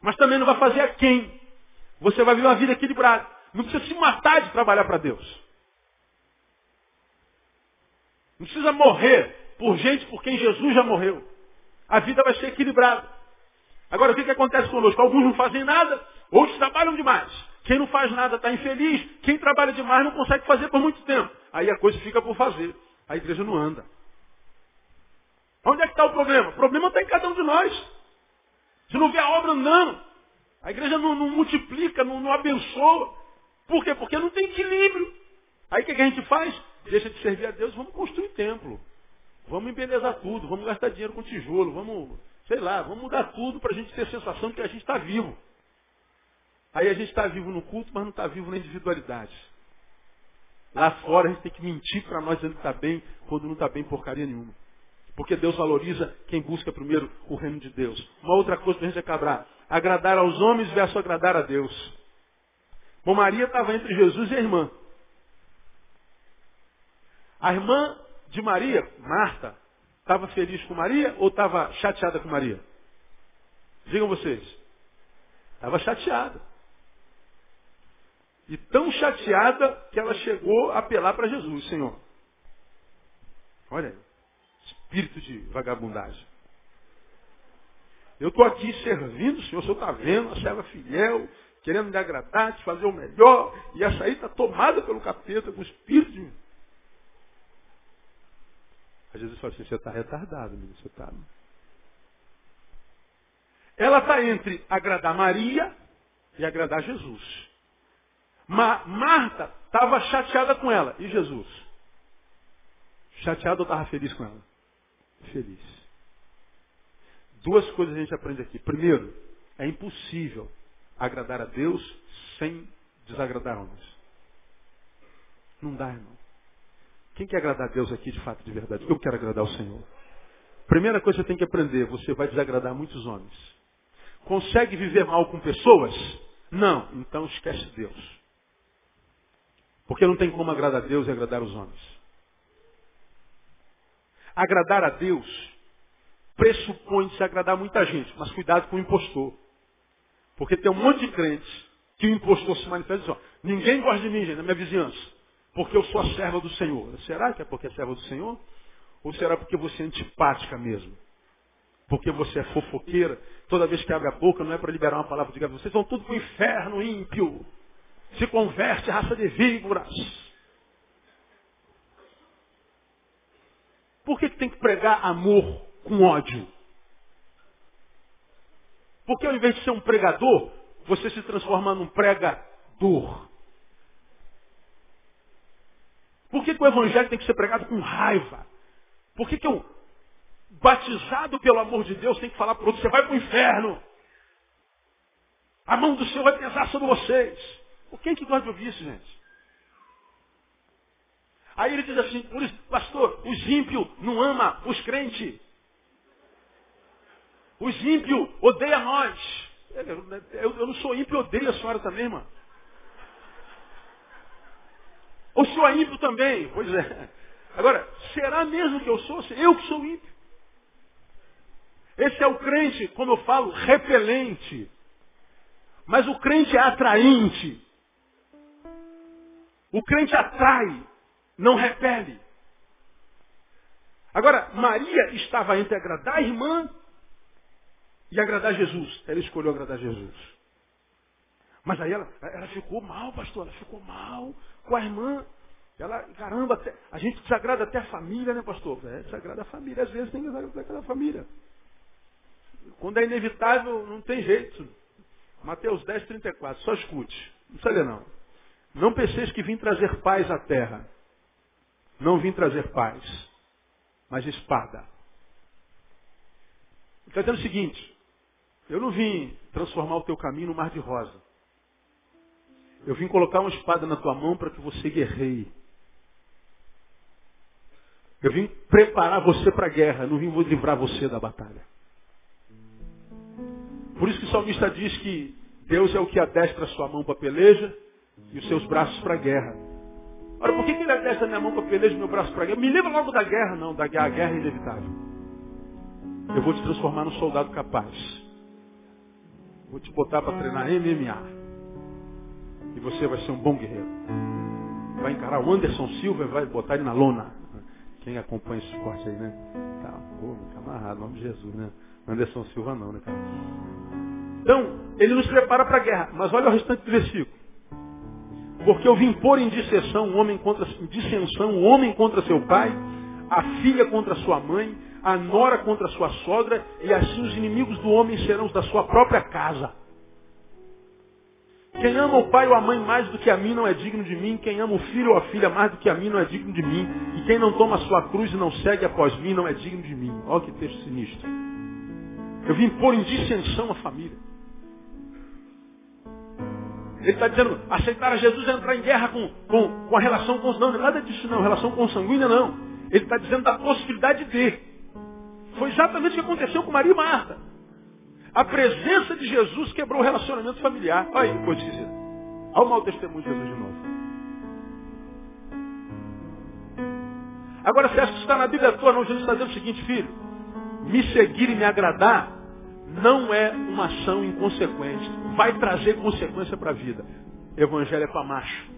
Mas também não vai fazer a quem. Você vai viver uma vida equilibrada. Não precisa se matar de trabalhar para Deus. Não precisa morrer por gente por quem Jesus já morreu. A vida vai ser equilibrada. Agora, o que, que acontece conosco? Alguns não fazem nada, outros trabalham demais. Quem não faz nada está infeliz. Quem trabalha demais não consegue fazer por muito tempo. Aí a coisa fica por fazer. A igreja não anda. Onde é que está o problema? O problema está em cada um de nós. Você não vê a obra andando. A igreja não, não multiplica, não, não, abençoa. Por quê? Porque não tem equilíbrio. Aí o que, que a gente faz? Deixa de servir a Deus, vamos construir templo. Vamos embelezar tudo, vamos gastar dinheiro com tijolo, vamos, sei lá, vamos mudar tudo para a gente ter a sensação de que a gente está vivo. Aí a gente está vivo no culto, mas não está vivo na individualidade. Lá fora a gente tem que mentir para nós dizendo que está bem, quando não está bem porcaria nenhuma. Porque Deus valoriza quem busca primeiro o reino de Deus. Uma outra coisa para a gente acabar. Agradar aos homens versus agradar a Deus. Bom, Maria estava entre Jesus e a irmã. A irmã de Maria, Marta, estava feliz com Maria ou estava chateada com Maria? Digam vocês. Estava chateada. E tão chateada que ela chegou a apelar para Jesus, Senhor. Olha aí espírito de vagabundagem. Eu estou aqui servindo, o Senhor, o Senhor está vendo, a serva fiel, querendo me agradar, te fazer o melhor, e essa aí está tomada pelo capeta, com espírito de... Às vezes fala assim, você está retardado, menino, você está. Ela está entre agradar Maria e agradar Jesus. Ma Marta estava chateada com ela. E Jesus? Chateado ou estava feliz com ela? Feliz. Duas coisas a gente aprende aqui. Primeiro, é impossível agradar a Deus sem desagradar homens. Não dá, irmão. Quem quer agradar a Deus aqui de fato, de verdade? Eu quero agradar o Senhor. Primeira coisa que você tem que aprender, você vai desagradar muitos homens. Consegue viver mal com pessoas? Não. Então esquece Deus. Porque não tem como agradar a Deus e agradar os homens. Agradar a Deus pressupõe se agradar muita gente, mas cuidado com o impostor. Porque tem um monte de crentes que o impostor se manifesta e diz, ó, ninguém gosta de mim, gente, na minha vizinhança porque eu sou a serva do Senhor. Será que é porque é serva do Senhor? Ou será porque você é antipática mesmo? Porque você é fofoqueira? Toda vez que abre a boca não é para liberar uma palavra de guerra. Vocês vão tudo para o inferno ímpio. Se converte raça de víboras. Por que, que tem que pregar amor com ódio? Porque ao invés de ser um pregador, você se transforma num pregador. Por que, que o evangelho tem que ser pregado com raiva? Por que, que eu, batizado pelo amor de Deus, tem que falar para outro, você vai para o inferno? A mão do Senhor vai pesar sobre vocês. Por quem que gosta de ouvir isso, gente? Aí ele diz assim, por isso, pastor, os ímpios não ama os crentes. Os ímpios odeiam nós. Eu, eu, eu não sou ímpio, odeio a senhora também, irmão. O senhor é ímpio também? Pois é. Agora, será mesmo que eu sou? Eu que sou ímpio. Esse é o crente, como eu falo, repelente. Mas o crente é atraente. O crente atrai, não repele. Agora, Maria estava entre agradar a irmã e agradar Jesus. Ela escolheu agradar Jesus. Mas aí ela, ela ficou mal, pastor, ela ficou mal com a irmã. Ela, caramba, a gente desagrada até a família, né, pastor? É, desagrada a família, às vezes tem que desagradar a família. Quando é inevitável, não tem jeito. Mateus 10, 34, só escute. Não precisa não. Não penseis que vim trazer paz à terra. Não vim trazer paz, mas espada. Está dizendo o seguinte, eu não vim transformar o teu caminho no mar de rosa. Eu vim colocar uma espada na tua mão para que você guerreie. Eu vim preparar você para a guerra, não vim livrar você da batalha. Por isso que o salmista diz que Deus é o que adestra a sua mão para a peleja e os seus braços para a guerra. Ora, por que, que ele adestra a minha mão para a peleja e meu braço para a guerra? Me livra logo da guerra. Não, da guerra, a guerra é inevitável. Eu vou te transformar num soldado capaz. Vou te botar para treinar MMA. E você vai ser um bom guerreiro. Vai encarar o Anderson Silva e vai botar ele na lona. Quem acompanha esse esporte aí, né? Tá, pô, amarrado, nome de Jesus, né? Anderson Silva não, né, cara? Então, ele nos prepara para a guerra. Mas olha o restante do versículo. Porque eu vim pôr em dissensão um homem contra, dissensão, um homem contra seu pai, a filha contra sua mãe, a nora contra sua sogra, e assim os inimigos do homem serão os da sua própria casa. Quem ama o pai ou a mãe mais do que a mim não é digno de mim. Quem ama o filho ou a filha mais do que a mim não é digno de mim. E quem não toma a sua cruz e não segue após mim não é digno de mim. Olha que texto sinistro. Eu vim pôr em dissensão a família. Ele está dizendo, aceitar a Jesus é entrar em guerra com, com, com a relação com não. Nada disso não, relação consanguínea não. Ele está dizendo da possibilidade de. Foi exatamente o que aconteceu com Maria e Marta. A presença de Jesus quebrou o relacionamento familiar. Olha aí, coisa esquisita. Olha o mau testemunho de Jesus de novo. Agora, acha que está na Bíblia toda? Não, Jesus está dizendo o seguinte, filho. Me seguir e me agradar não é uma ação inconsequente. Vai trazer consequência para a vida. Evangelho é para macho.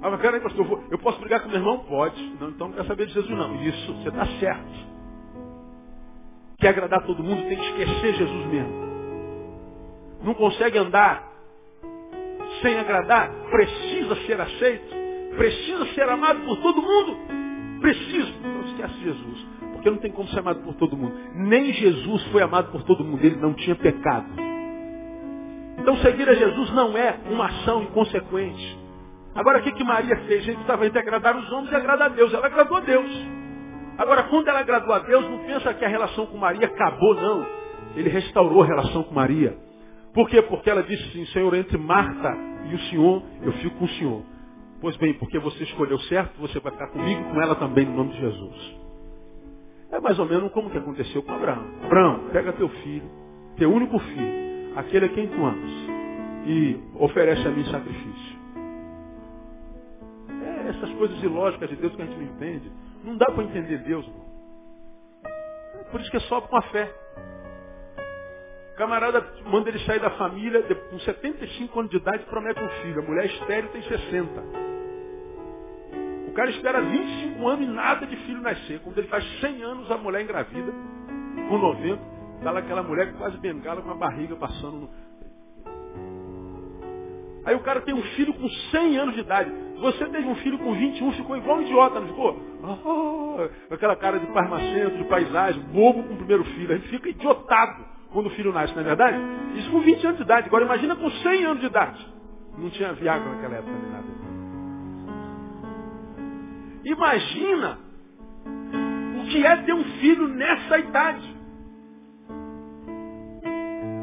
Ah, mas peraí, pastor, eu posso brigar com meu irmão? Pode. Não, então não quer saber de Jesus, não. Isso, você está certo quer agradar todo mundo, tem que esquecer Jesus mesmo. Não consegue andar sem agradar, precisa ser aceito, precisa ser amado por todo mundo. Preciso. Não esquece Jesus. Porque não tem como ser amado por todo mundo. Nem Jesus foi amado por todo mundo. Ele não tinha pecado. Então seguir a Jesus não é uma ação inconsequente. Agora o que, que Maria fez? Gente estava entre agradar os homens e agradar a Deus. Ela agradou a Deus. Agora, quando ela agradou a Deus, não pensa que a relação com Maria acabou, não. Ele restaurou a relação com Maria. Por quê? Porque ela disse assim, Senhor, entre Marta e o Senhor, eu fico com o Senhor. Pois bem, porque você escolheu certo, você vai ficar comigo e com ela também, no nome de Jesus. É mais ou menos como que aconteceu com Abraão. Abraão, pega teu filho, teu único filho, aquele a quem tu amas, e oferece a mim sacrifício essas coisas ilógicas de Deus que a gente não entende. Não dá para entender Deus, irmão. Por isso que é só com a fé. Camarada manda ele sair da família, com 75 anos de idade, promete um filho. A mulher estéreo tem 60. Cara espera 25 anos e nada de filho nascer. Quando ele faz 100 anos, a mulher engravida, com 90, está lá aquela mulher quase bengala com a barriga passando no, Aí o cara tem um filho com 100 anos de idade. Você teve um filho com 21, ficou igual um idiota, não ficou? Oh, aquela cara de parmacento, de paisagem, bobo com o primeiro filho. A gente fica idiotado quando o filho nasce, não é verdade? Isso com 20 anos de idade. Agora imagina com 100 anos de idade. Não tinha Viagra naquela época nem nada. Imagina o que é ter um filho nessa idade.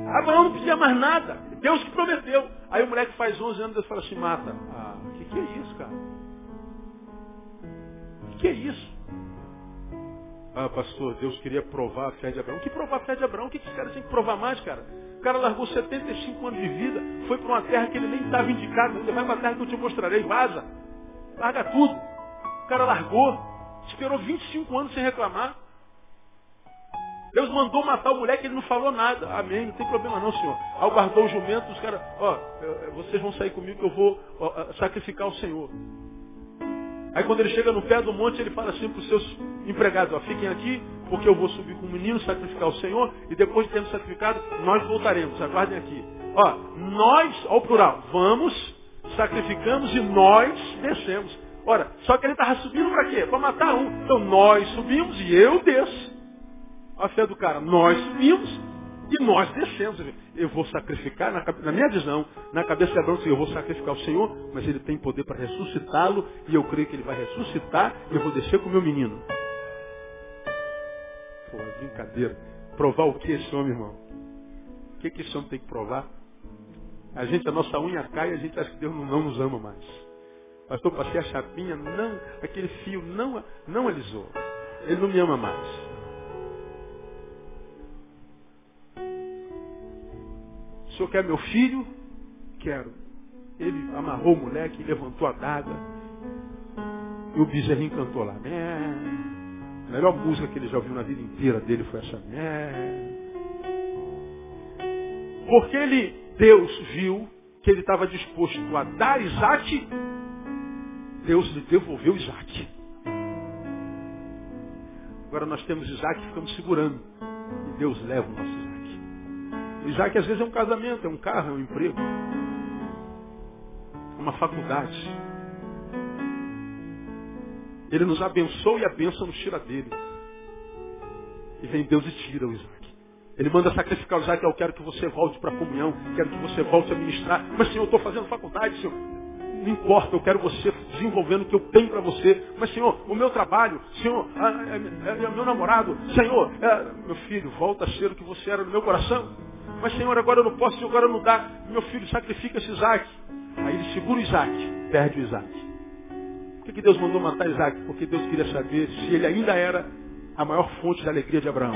Abraão não precisa mais nada. Deus que prometeu. Aí o moleque faz 11 anos, Deus fala assim, mata. Ah, o que, que é isso, cara? O que, que é isso? Ah, pastor, Deus queria provar a fé de Abraão. Que provar a fé de Abraão? O que, que esse cara tem que provar mais, cara? O cara largou 75 anos de vida, foi para uma terra que ele nem estava indicado ainda. Vai para a terra que eu te mostrarei, vaza. Larga tudo. O cara largou, esperou 25 anos sem reclamar. Deus mandou matar o moleque, ele não falou nada. Amém, não tem problema não, Senhor. Ao guardou o jumento, os caras, ó, vocês vão sair comigo que eu vou ó, sacrificar o Senhor. Aí quando ele chega no pé do monte, ele fala assim para os seus empregados, ó, fiquem aqui, porque eu vou subir com o menino, sacrificar o Senhor, e depois de termos sacrificado, nós voltaremos. Aguardem aqui. Ó, nós, ao plural, vamos, sacrificamos e nós descemos. Ora, só que ele estava subindo para quê? Para matar um. Então nós subimos e eu desço a fé do cara. Nós subimos e nós descemos. Eu vou sacrificar, na, na minha visão, na cabeça de Abraão, eu vou sacrificar o Senhor, mas ele tem poder para ressuscitá-lo, e eu creio que ele vai ressuscitar, e eu vou descer com o meu menino. Pô, brincadeira. Provar o que esse homem, irmão? O que, que esse homem tem que provar? A gente, a nossa unha cai e a gente acha que Deus não nos ama mais. Pastor, passei a chapinha, não, aquele fio não, não alisou. Ele não me ama mais. O senhor quer meu filho? Quero. Ele amarrou o moleque, levantou a daga. E o bezerrinho cantou lá. A melhor música que ele já ouviu na vida inteira dele foi essa. Porque ele, Deus viu que ele estava disposto a dar Isaac, Deus lhe devolveu Isaac. Agora nós temos Isaac e ficamos segurando. E Deus leva o nosso Isaac. Isaac às vezes é um casamento, é um carro, é um emprego, é uma faculdade. Ele nos abençoa e a bênção nos tira dele. E vem Deus e tira o Isaac. Ele manda sacrificar o Isaac, eu quero que você volte para a comunhão, quero que você volte a ministrar. Mas Senhor, eu estou fazendo faculdade, Senhor. Não importa, eu quero você desenvolvendo o que eu tenho para você. Mas Senhor, o meu trabalho, Senhor, é, é, é meu namorado, Senhor, é, meu filho, volta a ser o que você era no meu coração. Mas Senhor, agora eu não posso, agora não dá. Meu filho sacrifica esse Isaac. Aí ele segura o Isaac, perde o Isaac. Por que, Deus mandou matar Isaac? Porque Deus queria saber se ele ainda era a maior fonte de alegria de Abraão.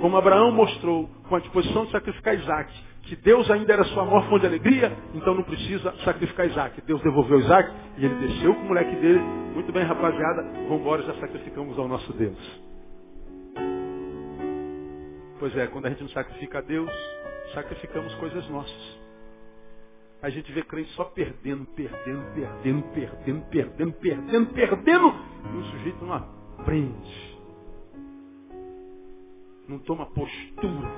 Como Abraão mostrou com a disposição de sacrificar Isaac, que Deus ainda era sua maior fonte de alegria, então não precisa sacrificar Isaac. Deus devolveu Isaac e ele desceu com o moleque dele. Muito bem, rapaziada, vamos embora, já sacrificamos ao nosso Deus. Pois é, quando a gente não sacrifica a Deus, sacrificamos coisas nossas. A gente vê crente só perdendo, perdendo, perdendo, perdendo, perdendo, perdendo, perdendo, e o sujeito não aprende. Não toma postura,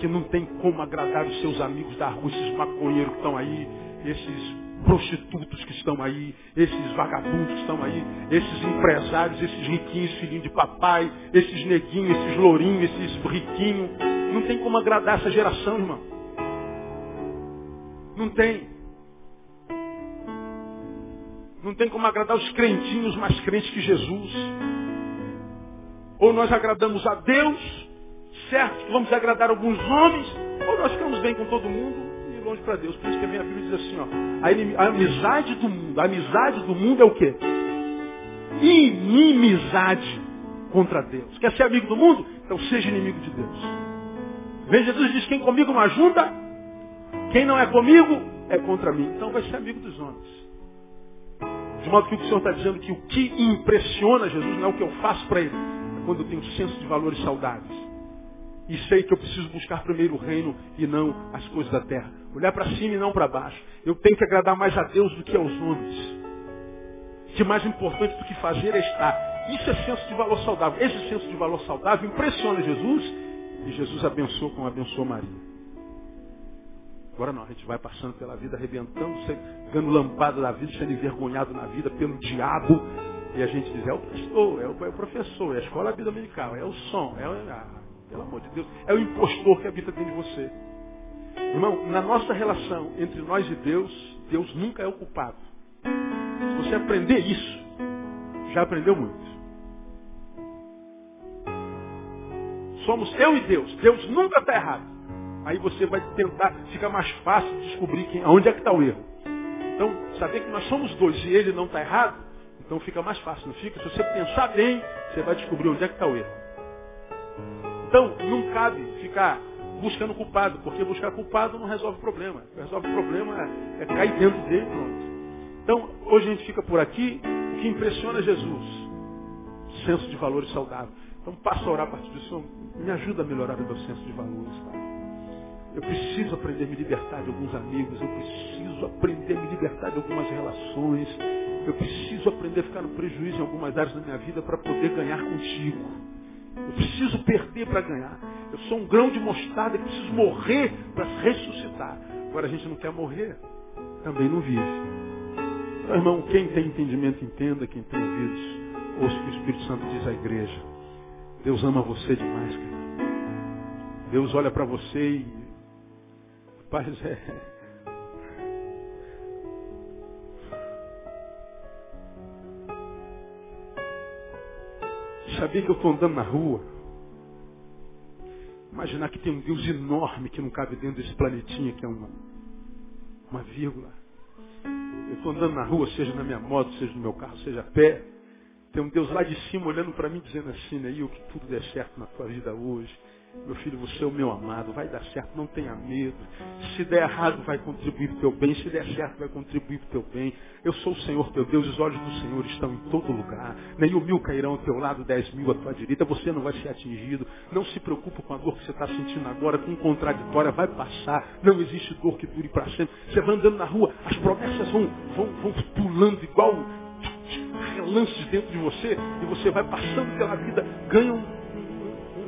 que não tem como agradar os seus amigos da rua, esses maconheiros que estão aí, esses prostitutos que estão aí, esses vagabundos que estão aí, esses empresários, esses riquinhos, filhinhos de papai, esses neguinhos, esses lourinhos, esses riquinhos. Não tem como agradar essa geração, irmão. Não tem. Não tem como agradar os crentinhos mais crentes que Jesus. Ou nós agradamos a Deus, que vamos agradar alguns homens, ou nós ficamos bem com todo mundo e longe para Deus. Por isso que a minha Bíblia diz assim, ó, a, amizade do mundo, a amizade do mundo é o quê? Inimizade contra Deus. Quer ser amigo do mundo? Então seja inimigo de Deus. Vem Jesus diz, quem comigo não ajuda, quem não é comigo, é contra mim. Então vai ser amigo dos homens. De modo que o Senhor está dizendo que o que impressiona Jesus não é o que eu faço para ele, é quando eu tenho senso de valores saudáveis. E sei que eu preciso buscar primeiro o reino e não as coisas da terra. Olhar para cima e não para baixo. Eu tenho que agradar mais a Deus do que aos homens. Que mais importante do que fazer é estar. Isso é senso de valor saudável. Esse senso de valor saudável impressiona Jesus e Jesus abençoou como abençoou Maria. Agora não, a gente vai passando pela vida, arrebentando, dando lampada da vida, sendo envergonhado na vida pelo diabo. E a gente diz, é o pastor, é o, é professor, é a escola dominical, é o som, é o. Pelo amor de Deus. É o impostor que habita dentro de você. Irmão, na nossa relação entre nós e Deus, Deus nunca é o culpado. Se você aprender isso, já aprendeu muito. Somos eu e Deus. Deus nunca está errado. Aí você vai tentar, fica mais fácil descobrir quem, onde é que está o erro. Então, saber que nós somos dois e ele não está errado, então fica mais fácil, não fica? Se você pensar bem, você vai descobrir onde é que está o erro. Então, não cabe ficar buscando culpado, porque buscar culpado não resolve o problema. Resolve o problema é, é cair dentro dele pronto. Então, hoje a gente fica por aqui, o que impressiona é Jesus. Senso de valores saudável. Então, passo a orar a partir disso. Me ajuda a melhorar o meu senso de valores, Pai. Eu preciso aprender a me libertar de alguns amigos. Eu preciso aprender a me libertar de algumas relações. Eu preciso aprender a ficar no prejuízo em algumas áreas da minha vida para poder ganhar contigo. Eu preciso perder para ganhar. Eu sou um grão de mostarda que preciso morrer para ressuscitar. Agora a gente não quer morrer, também não vive. Então, irmão, quem tem entendimento, entenda. Quem tem ouvidos, ouça o que o Espírito Santo diz à igreja. Deus ama você demais, cara. Deus olha para você e. Paz é. Sabia que eu estou andando na rua? Imaginar que tem um Deus enorme que não cabe dentro desse planetinha que é uma, uma vírgula. Eu estou andando na rua, seja na minha moto, seja no meu carro, seja a pé. Tem um Deus lá de cima olhando para mim dizendo assim, né, que tudo der certo na tua vida hoje. Meu filho, você é o meu amado, vai dar certo, não tenha medo. Se der errado, vai contribuir para o teu bem. Se der certo, vai contribuir para o teu bem. Eu sou o Senhor teu Deus, os olhos do Senhor estão em todo lugar. Nem o mil cairão ao teu lado, dez mil à tua direita. Você não vai ser atingido. Não se preocupe com a dor que você está sentindo agora, com contraditória, vai passar. Não existe dor que dure para sempre. Você vai andando na rua, as promessas vão, vão, vão pulando igual relances dentro de você, e você vai passando pela vida, ganha um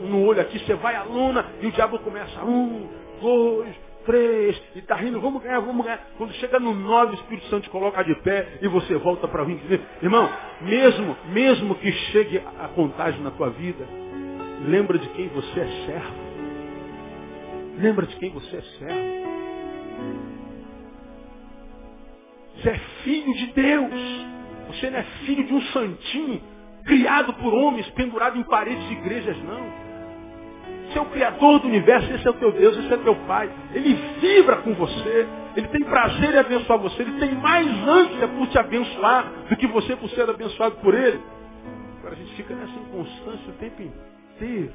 no olho aqui, você vai à luna e o diabo começa, um, dois, três, e tá rindo, vamos ganhar, vamos ganhar. Quando chega no nove, o Espírito Santo te coloca de pé e você volta para ringue. Irmão, mesmo, mesmo que chegue a contagem na tua vida, lembra de quem você é servo. Lembra de quem você é servo. Você é filho de Deus. Você não é filho de um santinho criado por homens, pendurado em paredes de igrejas, não. Você é o Criador do universo, esse é o teu Deus, esse é o teu Pai. Ele vibra com você, ele tem prazer em abençoar você, ele tem mais ânsia por te abençoar do que você por ser abençoado por ele. Agora a gente fica nessa inconstância o tempo inteiro,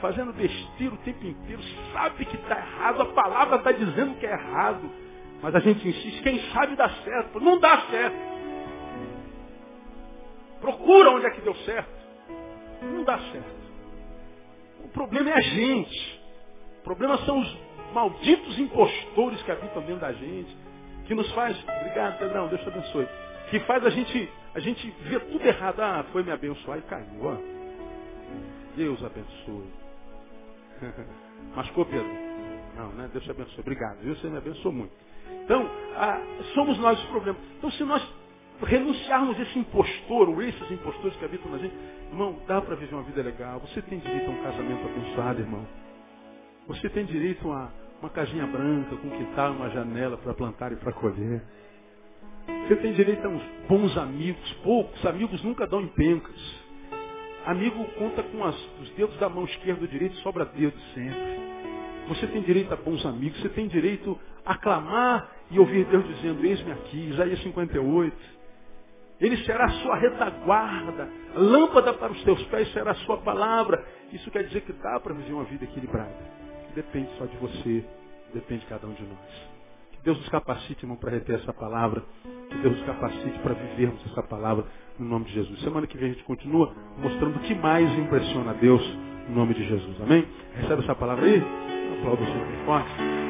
fazendo besteira o tempo inteiro, sabe que está errado, a palavra está dizendo que é errado, mas a gente insiste, quem sabe dá certo, não dá certo. Procura onde é que deu certo. Não dá certo. O problema é a gente. O problema são os malditos impostores que habitam dentro da gente, que nos faz, obrigado Pedrão, Deus te abençoe, que faz a gente, a gente ver tudo errado, ah, foi me abençoar e caiu, ó. Deus abençoe. Mascou, Pedro? Não, né? Deus te abençoe. Obrigado. Deus você me abençoou muito. Então, ah, somos nós os problemas. Então, se nós renunciarmos esse impostor, ou esses impostores que habitam na gente, irmão, dá para viver uma vida legal. Você tem direito a um casamento abençoado, irmão. Você tem direito a uma casinha branca com quintal, uma janela para plantar e para colher. Você tem direito a uns bons amigos, poucos amigos nunca dão empencas. Amigo conta com as, os dedos da mão esquerda do direito, sobra dedo sempre. Você tem direito a bons amigos, você tem direito a clamar e ouvir Deus dizendo, eis-me aqui, Isaías 58. Ele será a sua retaguarda, lâmpada para os teus pés será a sua palavra. Isso quer dizer que dá para viver uma vida equilibrada. Depende só de você, depende de cada um de nós. Que Deus nos capacite, irmão, para reter essa palavra. Que Deus nos capacite para vivermos essa palavra no nome de Jesus. Semana que vem a gente continua mostrando o que mais impressiona a Deus no nome de Jesus. Amém? Recebe essa palavra aí? Aplauda o Senhor forte.